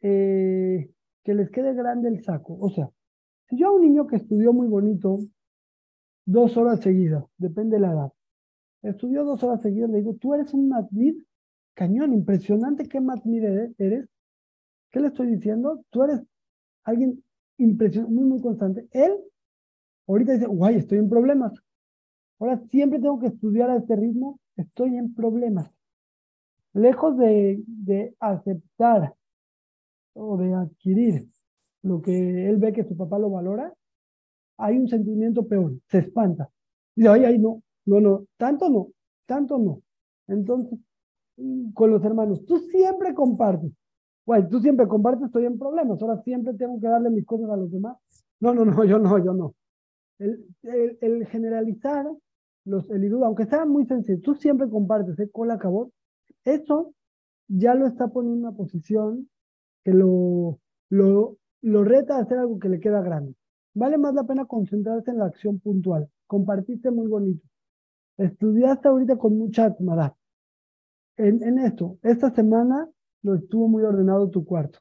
eh, que les quede grande el saco. O sea, si yo a un niño que estudió muy bonito dos horas seguidas, depende de la edad, estudió dos horas seguidas, le digo, tú eres un matmid cañón, impresionante, ¿qué matmid eres? ¿Qué le estoy diciendo? Tú eres alguien impresionante, muy, muy constante. Él ahorita dice, guay, estoy en problemas. Ahora siempre tengo que estudiar a este ritmo, estoy en problemas. Lejos de, de aceptar o de adquirir lo que él ve que su papá lo valora, hay un sentimiento peor, se espanta. Dice, ay, ay, no, no, no, tanto no, tanto no. Entonces, con los hermanos, tú siempre compartes. Guay, tú siempre compartes, estoy en problemas, ahora siempre tengo que darle mis cosas a los demás. No, no, no, yo no, yo no. El, el, el generalizar los el aunque sea muy sencillo, tú siempre compartes ¿eh? cola acabó, eso ya lo está poniendo en una posición que lo, lo, lo reta a hacer algo que le queda grande. Vale más la pena concentrarse en la acción puntual. Compartiste muy bonito. Estudiaste ahorita con mucha atmada. En, en esto, esta semana lo estuvo muy ordenado tu cuarto.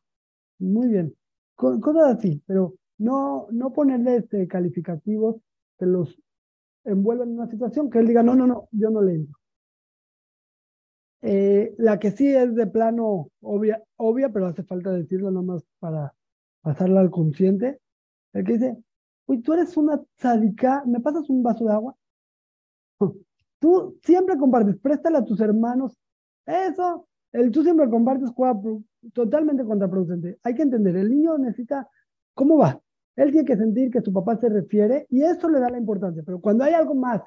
Muy bien. Cosas así, pero no, no ponerle este, calificativos que los envuelven en una situación que él diga, no, no, no, yo no le entro. Eh, la que sí es de plano obvia, obvia, pero hace falta decirlo nomás para pasarla al consciente. El que dice, uy, tú eres una tzadika, ¿me pasas un vaso de agua? Tú siempre compartes, préstale a tus hermanos. Eso, el tú siempre compartes juega totalmente contraproducente. Hay que entender, el niño necesita, ¿cómo va? Él tiene que sentir que su papá se refiere y eso le da la importancia. Pero cuando hay algo más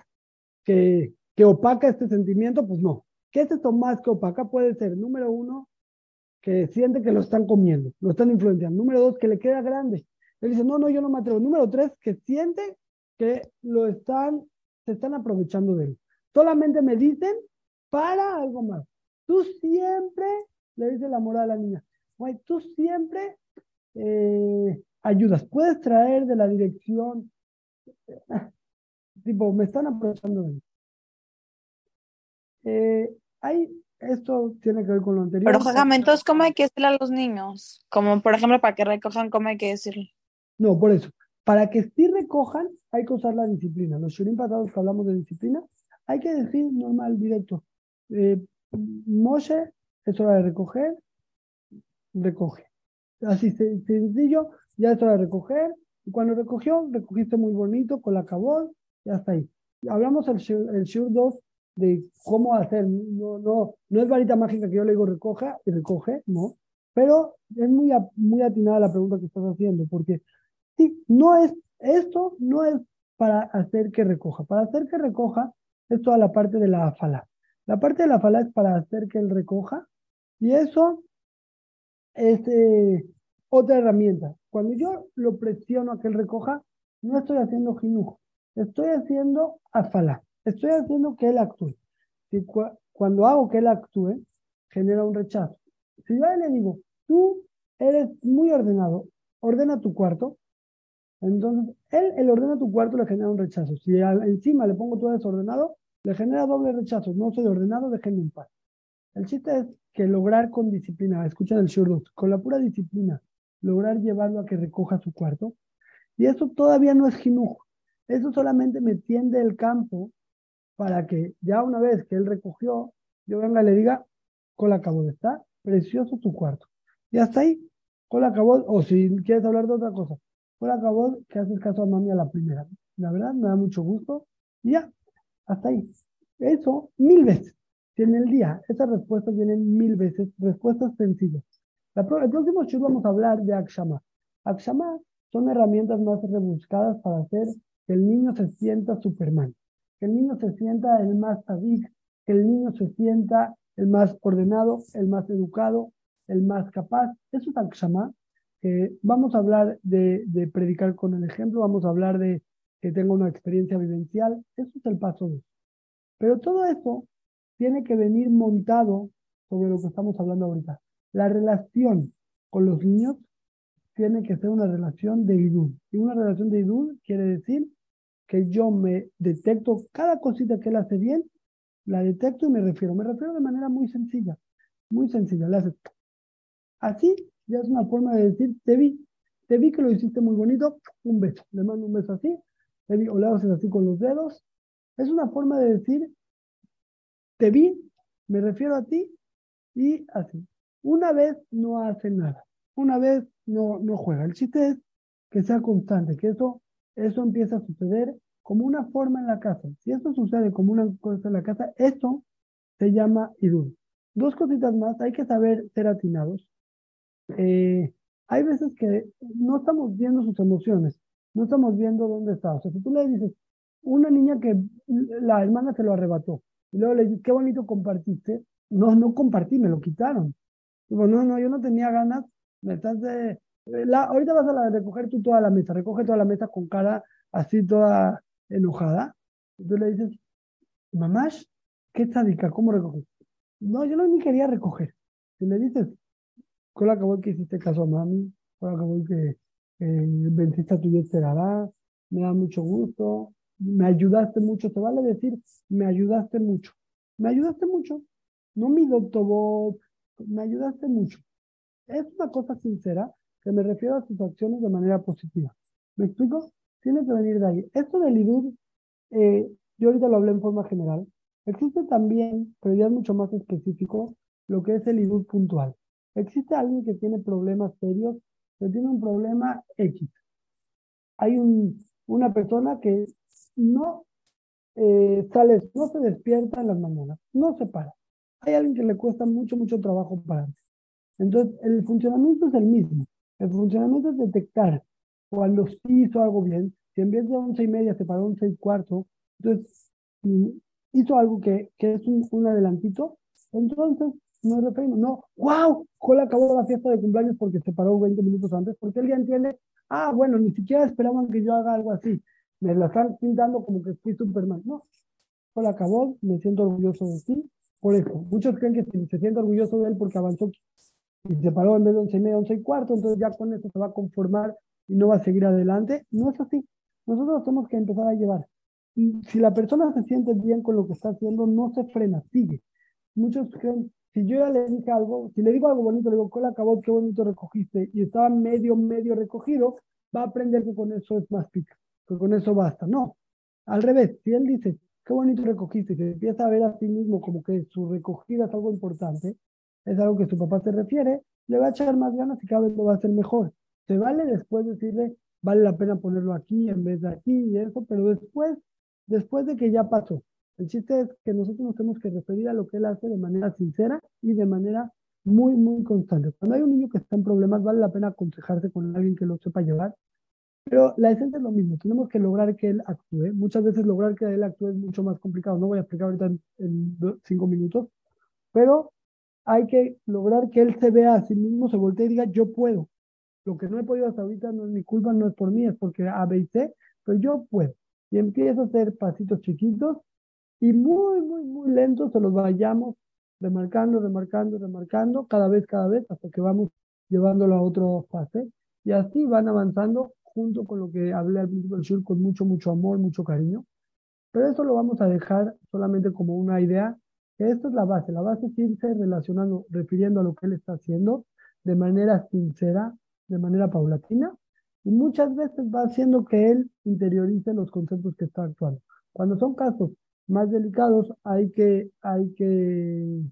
que, que opaca este sentimiento, pues no. ¿Qué es esto más que opaca? Puede ser, número uno, que siente que lo están comiendo, lo están influenciando. Número dos, que le queda grande. Él dice, no, no, yo no me atrevo. Número tres, que siente que lo están, se están aprovechando de él. Solamente me dicen para algo más. Tú siempre, le dice la moral a la niña, güey, tú siempre eh, ayudas. Puedes traer de la dirección, tipo, me están aprovechando de eh, hay, esto tiene que ver con lo anterior. Pero jugamentos, ¿cómo hay que decirle a los niños? Como, por ejemplo, para que recojan, ¿cómo hay que decirle? No, por eso. Para que sí recojan, hay que usar la disciplina. Los shurim pasados que hablamos de disciplina, hay que decir normal, directo. Eh, Moshe, es hora de recoger, recoge. Así sencillo, ya es hora de recoger. Y cuando recogió, recogiste muy bonito, con la cabón, ya está ahí. Hablamos el, el Shur 2 de cómo hacer. No, no, no es varita mágica que yo le digo recoja y recoge, no. Pero es muy, muy atinada la pregunta que estás haciendo, porque sí, no es, esto no es para hacer que recoja. Para hacer que recoja es toda la parte de la afala. La parte de la afala es para hacer que él recoja y eso es eh, otra herramienta. Cuando yo lo presiono a que él recoja, no estoy haciendo jinujo, estoy haciendo afala, estoy haciendo que él actúe. Si cuando hago que él actúe, genera un rechazo. Si yo le digo, tú eres muy ordenado, ordena tu cuarto, entonces él, el ordena tu cuarto, le genera un rechazo. Si encima le pongo todo desordenado, le genera doble rechazo. No soy ordenado, déjenme en paz. El chiste es que lograr con disciplina, escuchen el shurdut, con la pura disciplina, lograr llevarlo a que recoja su cuarto. Y eso todavía no es jinujo. Eso solamente me tiende el campo para que ya una vez que él recogió, yo venga y le diga, Cola acabó de estar, precioso tu cuarto. Y hasta ahí, Cola acabó, o si quieres hablar de otra cosa, Cola acabó que haces caso a mami a la primera. La verdad, me da mucho gusto. Y ya, hasta ahí. Eso mil veces. Si en el día esas respuestas vienen mil veces, respuestas sencillas. El próximo show vamos a hablar de Akshama. Akshama son herramientas más rebuscadas para hacer que el niño se sienta Superman. que el niño se sienta el más sadik, que el niño se sienta el más ordenado, el más educado, el más capaz. Eso es Akshama. que vamos a hablar de, de, predicar con el ejemplo, vamos a hablar de que tenga una experiencia vivencial. Eso es el paso 2. Pero todo eso tiene que venir montado sobre lo que estamos hablando ahorita. La relación con los niños tiene que ser una relación de idud. Y una relación de idud quiere decir que yo me detecto cada cosita que él hace bien, la detecto y me refiero. Me refiero de manera muy sencilla, muy sencilla. Le haces así, ya es una forma de decir, te vi, te vi que lo hiciste muy bonito, un beso. Le mando un beso así, te vi, o le haces así con los dedos. Es una forma de decir, te vi, me refiero a ti y así. Una vez no hace nada, una vez no, no juega. El chiste es que sea constante, que eso, eso empieza a suceder como una forma en la casa. Si esto sucede como una cosa en la casa, eso se llama idul. Dos cositas más, hay que saber ser atinados. Eh, hay veces que no estamos viendo sus emociones, no estamos viendo dónde está. O sea, si tú le dices, una niña que la hermana se lo arrebató, y luego le dices, qué bonito compartiste, no, no compartí, me lo quitaron. No, no, yo no tenía ganas, me estás de... La, ahorita vas a recoger tú toda la mesa, recoge toda la mesa con cara así toda enojada. Y tú le dices, mamás, ¿qué sádica? ¿Cómo recoges? No, yo no ni quería recoger. Si le dices, ¿cuál acabó que hiciste caso a mami? ¿Cuál acabó que eh, venciste a tu esperará? Me da mucho gusto. Me ayudaste mucho. Te vale decir, me ayudaste mucho. Me ayudaste mucho. No mi doctor, me ayudaste mucho. Es una cosa sincera que me refiero a tus acciones de manera positiva. ¿Me explico? Tiene que venir de ahí. Esto del IDUD, eh, yo ahorita lo hablé en forma general. Existe también, pero ya es mucho más específico, lo que es el IDUD puntual. Existe alguien que tiene problemas serios, que tiene un problema X. Hay un, una persona que no eh, sale, no se despierta en las mañanas, no se para. Hay alguien que le cuesta mucho, mucho trabajo pararse. Entonces, el funcionamiento es el mismo. El funcionamiento es detectar cuando sí hizo algo bien. Si en vez de once y media se paró once y cuarto, entonces mm, hizo algo que, que es un, un, adelantito, entonces no referimos, no, wow, Cole acabó la fiesta de cumpleaños porque se paró 20 minutos antes, porque él ya entiende, ah, bueno, ni siquiera esperaban que yo haga algo así, me la están pintando como que fui Superman. No, Cole acabó, me siento orgulloso de ti, por eso. Muchos creen que se siente orgulloso de él porque avanzó y se paró en vez de 11 y media, 11 y cuarto, entonces ya con eso se va a conformar y no va a seguir adelante. No es así. Nosotros tenemos que empezar a llevar. Y si la persona se siente bien con lo que está haciendo, no se frena, sigue. Muchos creen, si yo ya le dije algo, si le digo algo bonito, le digo, ¿cuál acabó? Qué bonito recogiste. Y estaba medio, medio recogido, va a aprender que con eso es más pica, que con eso basta. No, al revés, si él dice, qué bonito recogiste, y se empieza a ver a sí mismo como que su recogida es algo importante, es algo que su papá se refiere, le va a echar más ganas y cada vez lo va a hacer mejor. Se vale después decirle, vale la pena ponerlo aquí en vez de aquí y eso, pero después, después de que ya pasó. El chiste es que nosotros nos tenemos que referir a lo que él hace de manera sincera y de manera muy, muy constante. Cuando hay un niño que está en problemas, vale la pena aconsejarse con alguien que lo sepa llevar, pero la esencia es lo mismo, tenemos que lograr que él actúe. Muchas veces lograr que él actúe es mucho más complicado, no voy a explicar ahorita en, en cinco minutos, pero hay que lograr que él se vea a sí mismo, se voltee y diga, yo puedo. Lo que no he podido hasta ahorita no es mi culpa, no es por mí, es porque A, B y C, pero yo puedo. Y empiezo a hacer pasitos chiquitos y muy, muy, muy lentos se los vayamos remarcando, remarcando, remarcando, cada vez, cada vez, hasta que vamos llevándolo a otra fase. Y así van avanzando junto con lo que hablé al principio del show, con mucho, mucho amor, mucho cariño. Pero eso lo vamos a dejar solamente como una idea esta es la base. La base es irse relacionando, refiriendo a lo que él está haciendo de manera sincera, de manera paulatina, y muchas veces va haciendo que él interiorice los conceptos que está actuando. Cuando son casos más delicados, hay que, hay que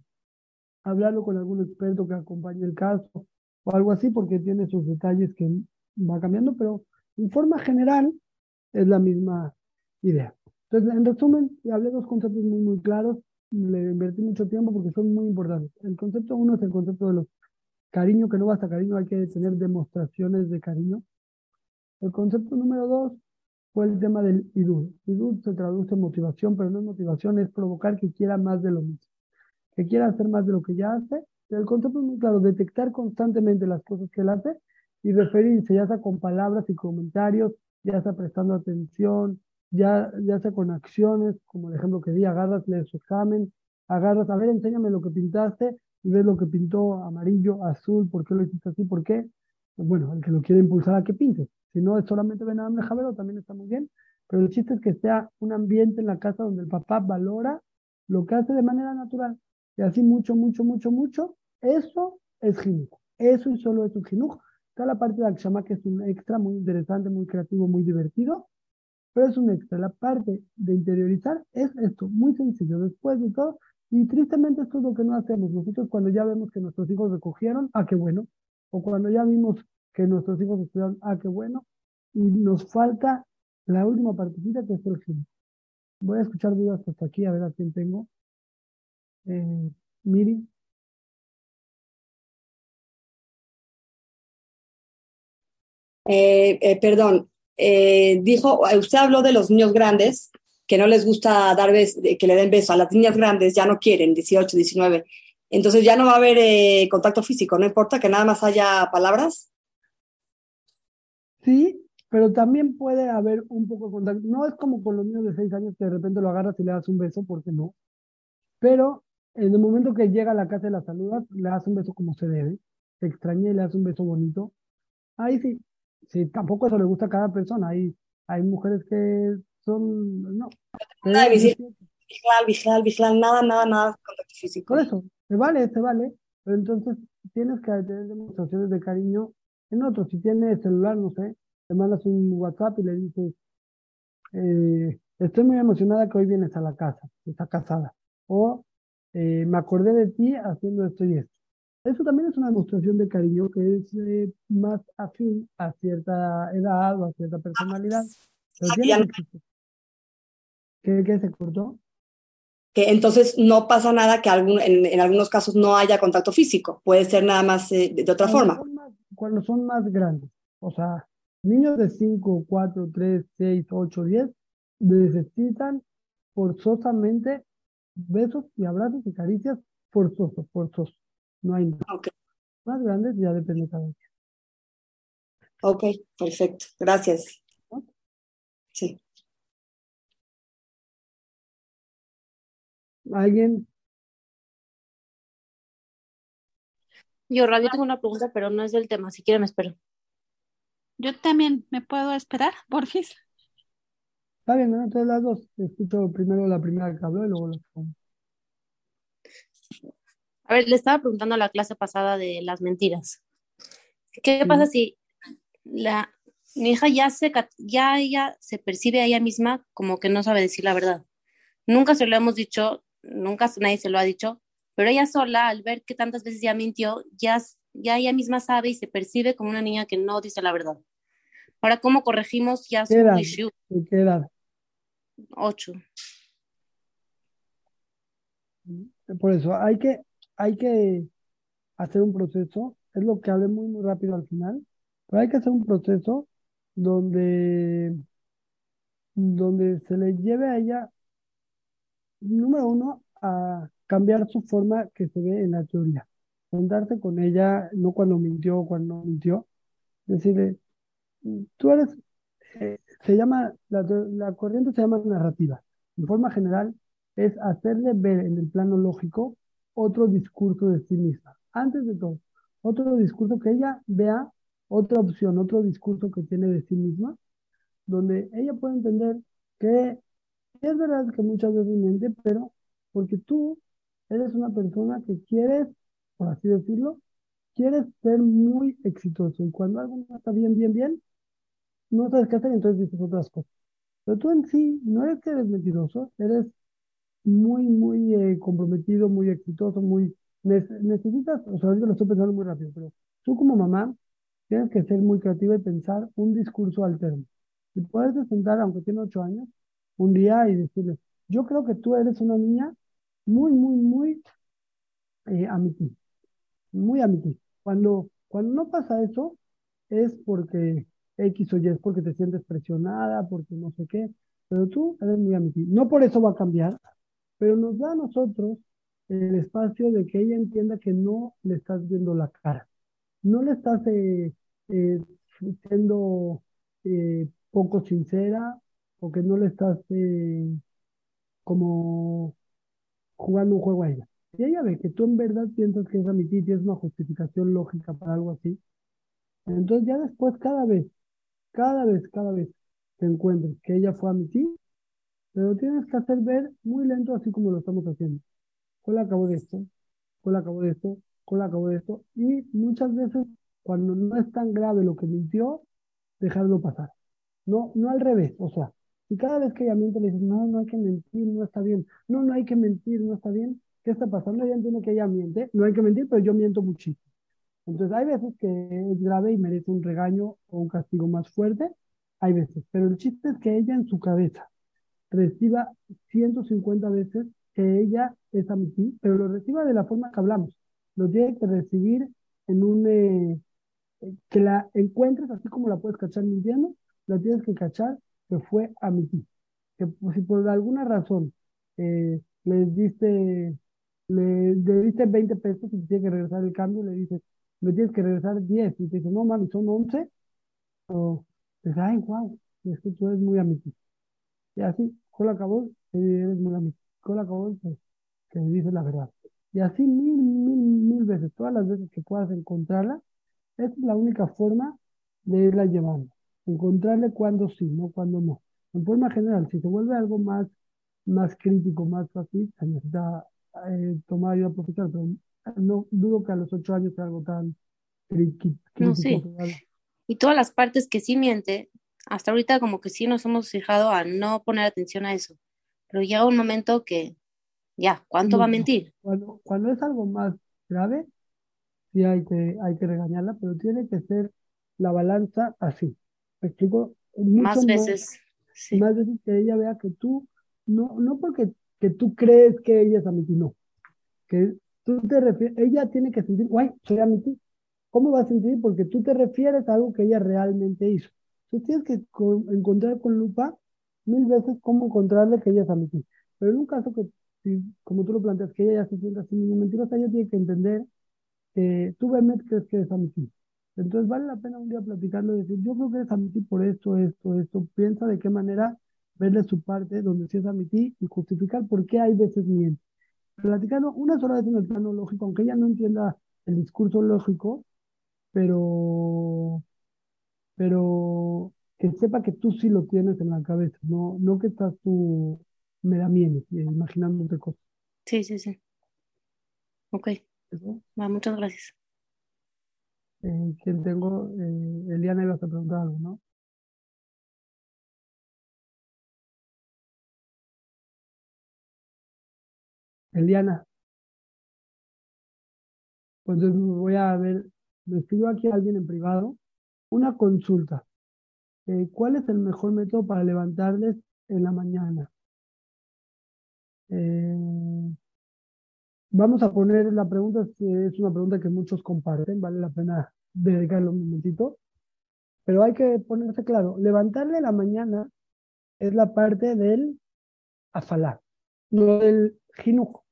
hablarlo con algún experto que acompañe el caso o algo así, porque tiene sus detalles que va cambiando, pero en forma general es la misma idea. Entonces, en resumen, hablé dos conceptos muy, muy claros le invertí mucho tiempo porque son muy importantes. El concepto uno es el concepto de los cariño, que no basta cariño, hay que tener demostraciones de cariño. El concepto número dos fue el tema del idud. Idud se traduce en motivación, pero no es motivación, es provocar que quiera más de lo mismo, que quiera hacer más de lo que ya hace. El concepto es muy claro, detectar constantemente las cosas que él hace y referirse, ya sea con palabras y comentarios, ya sea prestando atención, ya, ya sea con acciones, como el ejemplo que di, agarras, lees su examen, agarras, a ver, enséñame lo que pintaste y ves lo que pintó amarillo, azul, por qué lo hiciste así, por qué. Bueno, el que lo quiere impulsar a que pinte. Si no es solamente ven a Javero, también está muy bien. Pero el chiste es que sea un ambiente en la casa donde el papá valora lo que hace de manera natural. Y así mucho, mucho, mucho, mucho. Eso es jinuj. Eso y solo es un jinuj. Está la parte de Akshama, que es un extra muy interesante, muy creativo, muy divertido. Pero es un extra. La parte de interiorizar es esto, muy sencillo. Después de todo, y tristemente esto es lo que no hacemos. Nosotros cuando ya vemos que nuestros hijos recogieron, ah, qué bueno. O cuando ya vimos que nuestros hijos estudiaron, ah, qué bueno. Y nos falta la última partecita que es el fin. Voy a escuchar dudas hasta aquí, a ver a quién tengo. Eh, Miri. Eh, eh, perdón, dijo, usted habló de los niños grandes que no les gusta dar que le den beso a las niñas grandes, ya no quieren, 18, 19. Entonces ya no va a haber contacto físico, no importa que nada más haya palabras. Sí, pero también puede haber un poco de contacto. No es como con los niños de 6 años que de repente lo agarras y le das un beso, porque no. Pero en el momento que llega a la casa y la saludas, le das un beso como se debe. Te extraña y le das un beso bonito. Ahí sí. Sí, tampoco eso le gusta a cada persona. Hay, hay mujeres que son. No. Nada de vigilar, vigilar, vigilar, nada, nada, nada contacto físico. Por eso, se vale, se vale. Pero entonces tienes que tener demostraciones de cariño en otro, si tiene celular, no sé, te mandas un WhatsApp y le dices, eh, estoy muy emocionada que hoy vienes a la casa, está casada. O eh, me acordé de ti haciendo esto y esto. Eso también es una demostración de cariño que es eh, más afín a cierta edad o a cierta personalidad. ¿Qué, ¿Qué se cortó? que entonces no pasa nada que algún, en, algunos casos no haya contacto físico, puede ser nada más de, otra forma cuando son más grandes. O sea, niños de 5, 4, 3, 6, 8, 10 necesitan forzosamente besos y abrazos y caricias forzosos, forzosos. No hay nada. Más grandes ya depende de cada uno. Ok, perfecto. Gracias. Sí. ¿Alguien? Yo, Radio, tengo una pregunta, pero no es del tema. Si quieren, me espero. Yo también me puedo esperar, Borges. Está bien, ¿no? Entonces las dos. Escucho primero la primera que habló y luego la segunda. A ver, le estaba preguntando a la clase pasada de las mentiras. ¿Qué pasa si la mi hija ya se ya ella se percibe a ella misma como que no sabe decir la verdad? Nunca se lo hemos dicho, nunca nadie se lo ha dicho, pero ella sola, al ver que tantas veces ya mintió, ya, ya ella misma sabe y se percibe como una niña que no dice la verdad. Ahora, ¿cómo corregimos ya su issue? qué edad? Ocho. Por eso, hay que, hay que hacer un proceso, es lo que hablé muy, muy rápido al final, pero hay que hacer un proceso donde, donde se le lleve a ella, número uno, a cambiar su forma que se ve en la teoría. Sentarse con ella, no cuando mintió cuando no mintió. Decirle, tú eres, eh, se llama, la, la corriente se llama narrativa. En forma general, es hacerle ver en el plano lógico otro discurso de sí misma. Antes de todo, otro discurso que ella vea otra opción, otro discurso que tiene de sí misma, donde ella puede entender que es verdad que muchas veces miente, pero porque tú eres una persona que quieres, por así decirlo, quieres ser muy exitoso. Y cuando algo no está bien, bien, bien, no sabes qué hacer, entonces dices otras cosas. Pero tú en sí no eres que eres mentiroso, eres muy, muy eh, comprometido, muy exitoso, muy... necesitas, o sea, ahorita lo estoy pensando muy rápido, pero tú como mamá tienes que ser muy creativa y pensar un discurso alterno. Y puedes sentar, aunque tiene ocho años, un día y decirle, yo creo que tú eres una niña muy, muy, muy eh, ti Muy ti Cuando, cuando no pasa eso, es porque X o Y es porque te sientes presionada, porque no sé qué, pero tú eres muy amiti. No por eso va a cambiar, pero nos da a nosotros el espacio de que ella entienda que no le estás viendo la cara, no le estás eh, eh, siendo eh, poco sincera o que no le estás como jugando un juego a ella. Si ella ve que tú en verdad piensas que es amiti y tienes una justificación lógica para algo así, entonces ya después cada vez, cada vez, cada vez te encuentres que ella fue amiti, pero tienes que hacer ver muy lento así como lo estamos haciendo. ¿Cuál acabó de esto? ¿Cuál acabó de esto? ¿Cuál acabó de esto? Y muchas veces cuando no es tan grave lo que mintió, dejarlo pasar. No, no al revés, o sea, y cada vez que ella miente le dices, no, no hay que mentir, no está bien, no, no hay que mentir, no está bien, ¿qué está pasando? Ella entiende que ella miente, no hay que mentir, pero yo miento muchísimo. Entonces hay veces que es grave y merece un regaño o un castigo más fuerte, hay veces, pero el chiste es que ella en su cabeza reciba 150 veces que ella es amistí, pero lo reciba de la forma que hablamos. Lo tiene que recibir en un... Eh, que la encuentres así como la puedes cachar mintiendo, la tienes que cachar que fue amistí. Que pues, si por alguna razón eh, le diste le, diste 20 pesos y te tiene que regresar el cambio, le dices, me tienes que regresar 10 y te dice, no mami, son 11, o dices, ay, wow, es que tú eres muy amistí. Y así, con la acabó, eres muy amistí. Con la acabó, pues, que me dice la verdad. Y así mil, mil, mil veces, todas las veces que puedas encontrarla, es la única forma de irla llevando. Encontrarle cuando sí, no cuando no. En forma general, si se vuelve algo más, más crítico, más fácil, se necesita eh, tomar ayuda profesional, pero no dudo que a los ocho años sea algo tan crítico. No, sí. Y todas las partes que sí miente, hasta ahorita como que sí nos hemos fijado a no poner atención a eso. Pero llega un momento que, ya, ¿cuánto va a mentir? Cuando, cuando es algo más grave, sí hay que, hay que regañarla, pero tiene que ser la balanza así. ¿Me explico? más veces. Más veces que ella vea que tú, no, no porque que tú crees que ella es amiti, no. Que tú te refieres, ella tiene que sentir, guay, soy amiti. ¿Cómo va a sentir? Porque tú te refieres a algo que ella realmente hizo. Tú tienes que encontrar con lupa mil veces cómo encontrarle que ella es amiti. Pero en un caso que, como tú lo planteas, que ella ya se sienta así mismo mentirosa, ella tiene que entender que tú realmente crees que es amiti. Entonces vale la pena un día platicarlo y decir, yo creo que es amiti por esto, esto, esto. Piensa de qué manera verle su parte donde sí es admitir y justificar por qué hay veces miente. Platicando una sola vez en el plano lógico, aunque ella no entienda el discurso lógico, pero, pero que sepa que tú sí lo tienes en la cabeza, no, no que estás tú me da miedo, imaginándote cosas. Sí, sí, sí. Ok. Va, muchas gracias. Eh, quien tengo, eh, Eliana ibas a preguntar algo, ¿no? Eliana. Pues voy a ver, me escribo aquí a alguien en privado, una consulta. Eh, ¿Cuál es el mejor método para levantarles en la mañana? Eh, vamos a poner la pregunta, es una pregunta que muchos comparten, vale la pena dedicarle un momentito, pero hay que ponerse claro, levantarle la mañana es la parte del afalá, no del jinujo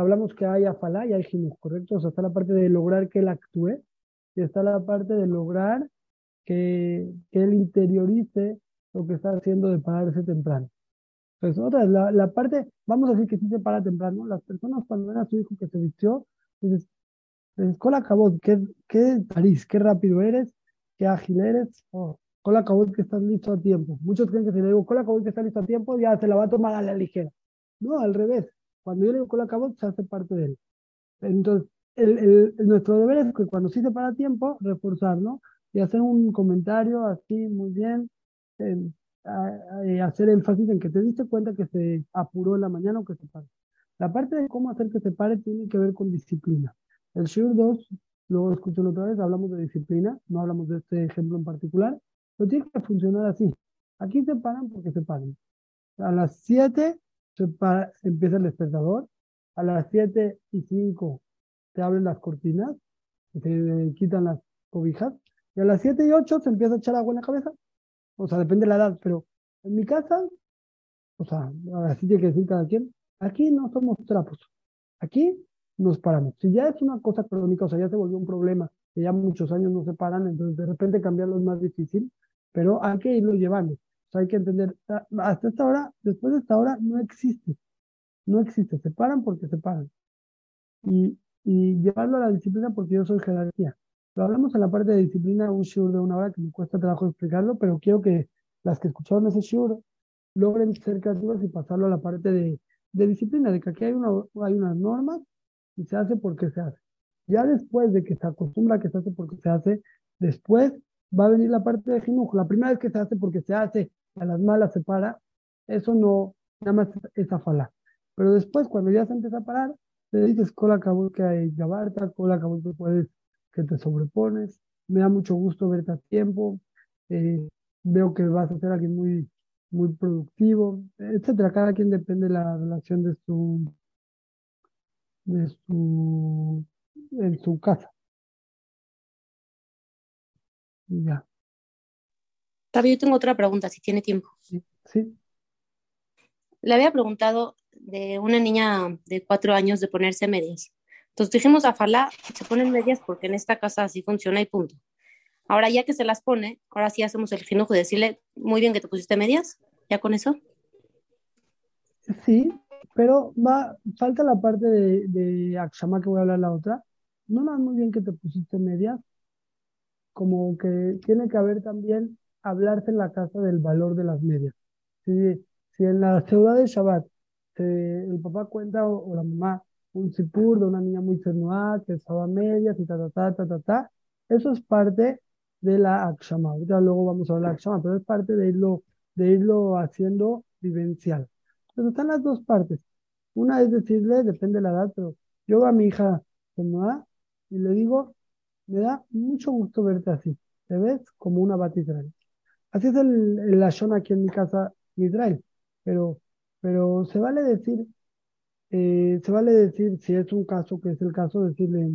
hablamos que hay afalá y hay jinuj, ¿correcto? O sea, está la parte de lograr que él actúe y está la parte de lograr que, que él interiorice lo que está haciendo de pararse temprano. Pues otra es la, parte, vamos a decir que sí se para temprano, las personas cuando ven a su hijo que se vistió, dices, cola cabot, qué, qué París, qué rápido eres, qué ágil eres, oh, cola cabot que estás listo a tiempo. Muchos creen que si le digo cola cabot que está listo a tiempo, ya se la va a tomar a la ligera. No, al revés. Cuando yo le digo la cabot, se hace parte de él. Entonces, nuestro deber es que cuando sí se para tiempo, reforzarlo y hacer un comentario así muy bien, hacer énfasis en que te diste cuenta que se apuró en la mañana o que se paró. La parte de cómo hacer que se pare tiene que ver con disciplina. El Shur 2, luego escucho otra vez, hablamos de disciplina, no hablamos de este ejemplo en particular, pero tiene que funcionar así. Aquí se paran porque se paran. A las 7 empieza el despertador, a las 7 y 5 te abren las cortinas, te quitan las cobijas, Y a las 7 y 8 se empieza a echar agua en la cabeza. O sea, depende de la edad, pero en mi casa, o sea, así tiene que decir cada quien, aquí no somos trapos. Aquí nos paramos. Si ya es una cosa crónica, o sea, ya se volvió un problema, que ya muchos años no se paran, entonces de repente cambiarlo es más difícil, pero hay que irlo llevando. O sea, hay que entender, hasta esta hora, después de esta hora, no existe. No existe, se paran porque se paran. Y, y llevarlo a la disciplina porque yo soy jerarquía. Lo hablamos en la parte de disciplina, un shiur de una hora que me cuesta trabajo explicarlo, pero quiero que las que escucharon ese shiur logren ser creativas y pasarlo a la parte de, de disciplina, de que aquí hay, una, hay unas normas y se hace porque se hace. Ya después de que se acostumbra que se hace porque se hace, después va a venir la parte de jinujo. La primera vez que se hace porque se hace, a las malas se para, eso no, nada más es afalá. Pero después, cuando ya se empieza a parar, te dices, cola acabó que hay gabarta, cola acabó que puedes, que te sobrepones, me da mucho gusto verte a tiempo, eh, veo que vas a ser alguien muy, muy productivo, etcétera. Cada quien depende de la relación de su, de su, en su casa. Ya. Rabio, yo tengo otra pregunta, si tiene tiempo. Sí, sí. Le había preguntado de una niña de cuatro años de ponerse medias. Entonces dijimos a Falá, se ponen medias porque en esta casa así funciona y punto. Ahora ya que se las pone, ahora sí hacemos el jinujo de decirle, muy bien que te pusiste medias, ¿ya con eso? Sí, pero va, falta la parte de, de Akshama que voy a hablar la otra. No nada muy bien que te pusiste medias, como que tiene que haber también hablarse en la casa del valor de las medias. Si, si en la ciudad de Shabbat el papá cuenta o, la mamá un sipur de una niña muy cernuada que estaba medias y ta, ta, ta, ta, ta, ta, eso es parte de la akshama. Ahorita luego vamos a hablar de akshama, pero es parte de irlo, de irlo haciendo vivencial. Entonces están las dos partes. Una es decirle, depende de la edad, pero yo a mi hija cernuada y le digo, me da mucho gusto verte así. Te ves como una bat Israel. Así es el, el Lashon aquí en mi casa Israel. Pero, pero se vale decir, eh, se vale decir, si es un caso, que es el caso, decirle,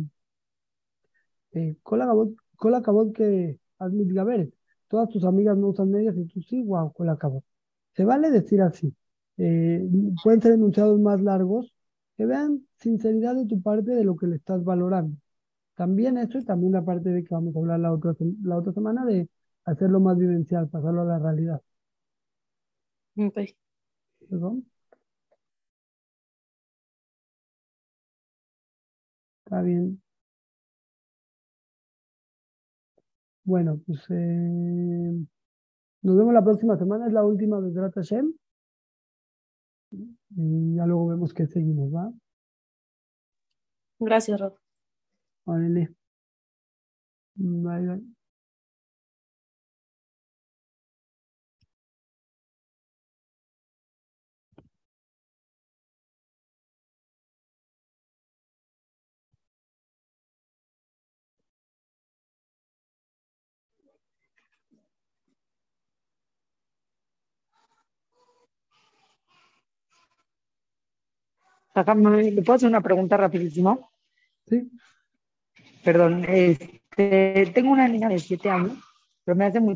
eh, cola cabot que hazme ver, todas tus amigas no usan medias y tú sí, wow, cola cabot. Se vale decir así. Eh, pueden ser enunciados más largos que vean sinceridad de tu parte de lo que le estás valorando. También eso y también la parte de que vamos a hablar la otra, la otra semana de hacerlo más vivencial, pasarlo a la realidad. Okay. ¿Perdón? Está bien. Bueno, pues eh, nos vemos la próxima semana, es la última de Drata Shem. Y ya luego vemos qué seguimos, ¿va? Gracias, Rob. Órale. Bye, bye. ¿Le puedo hacer una pregunta rapidísima? Sí. Perdón, este, tengo una niña de 7 años, pero me hace muy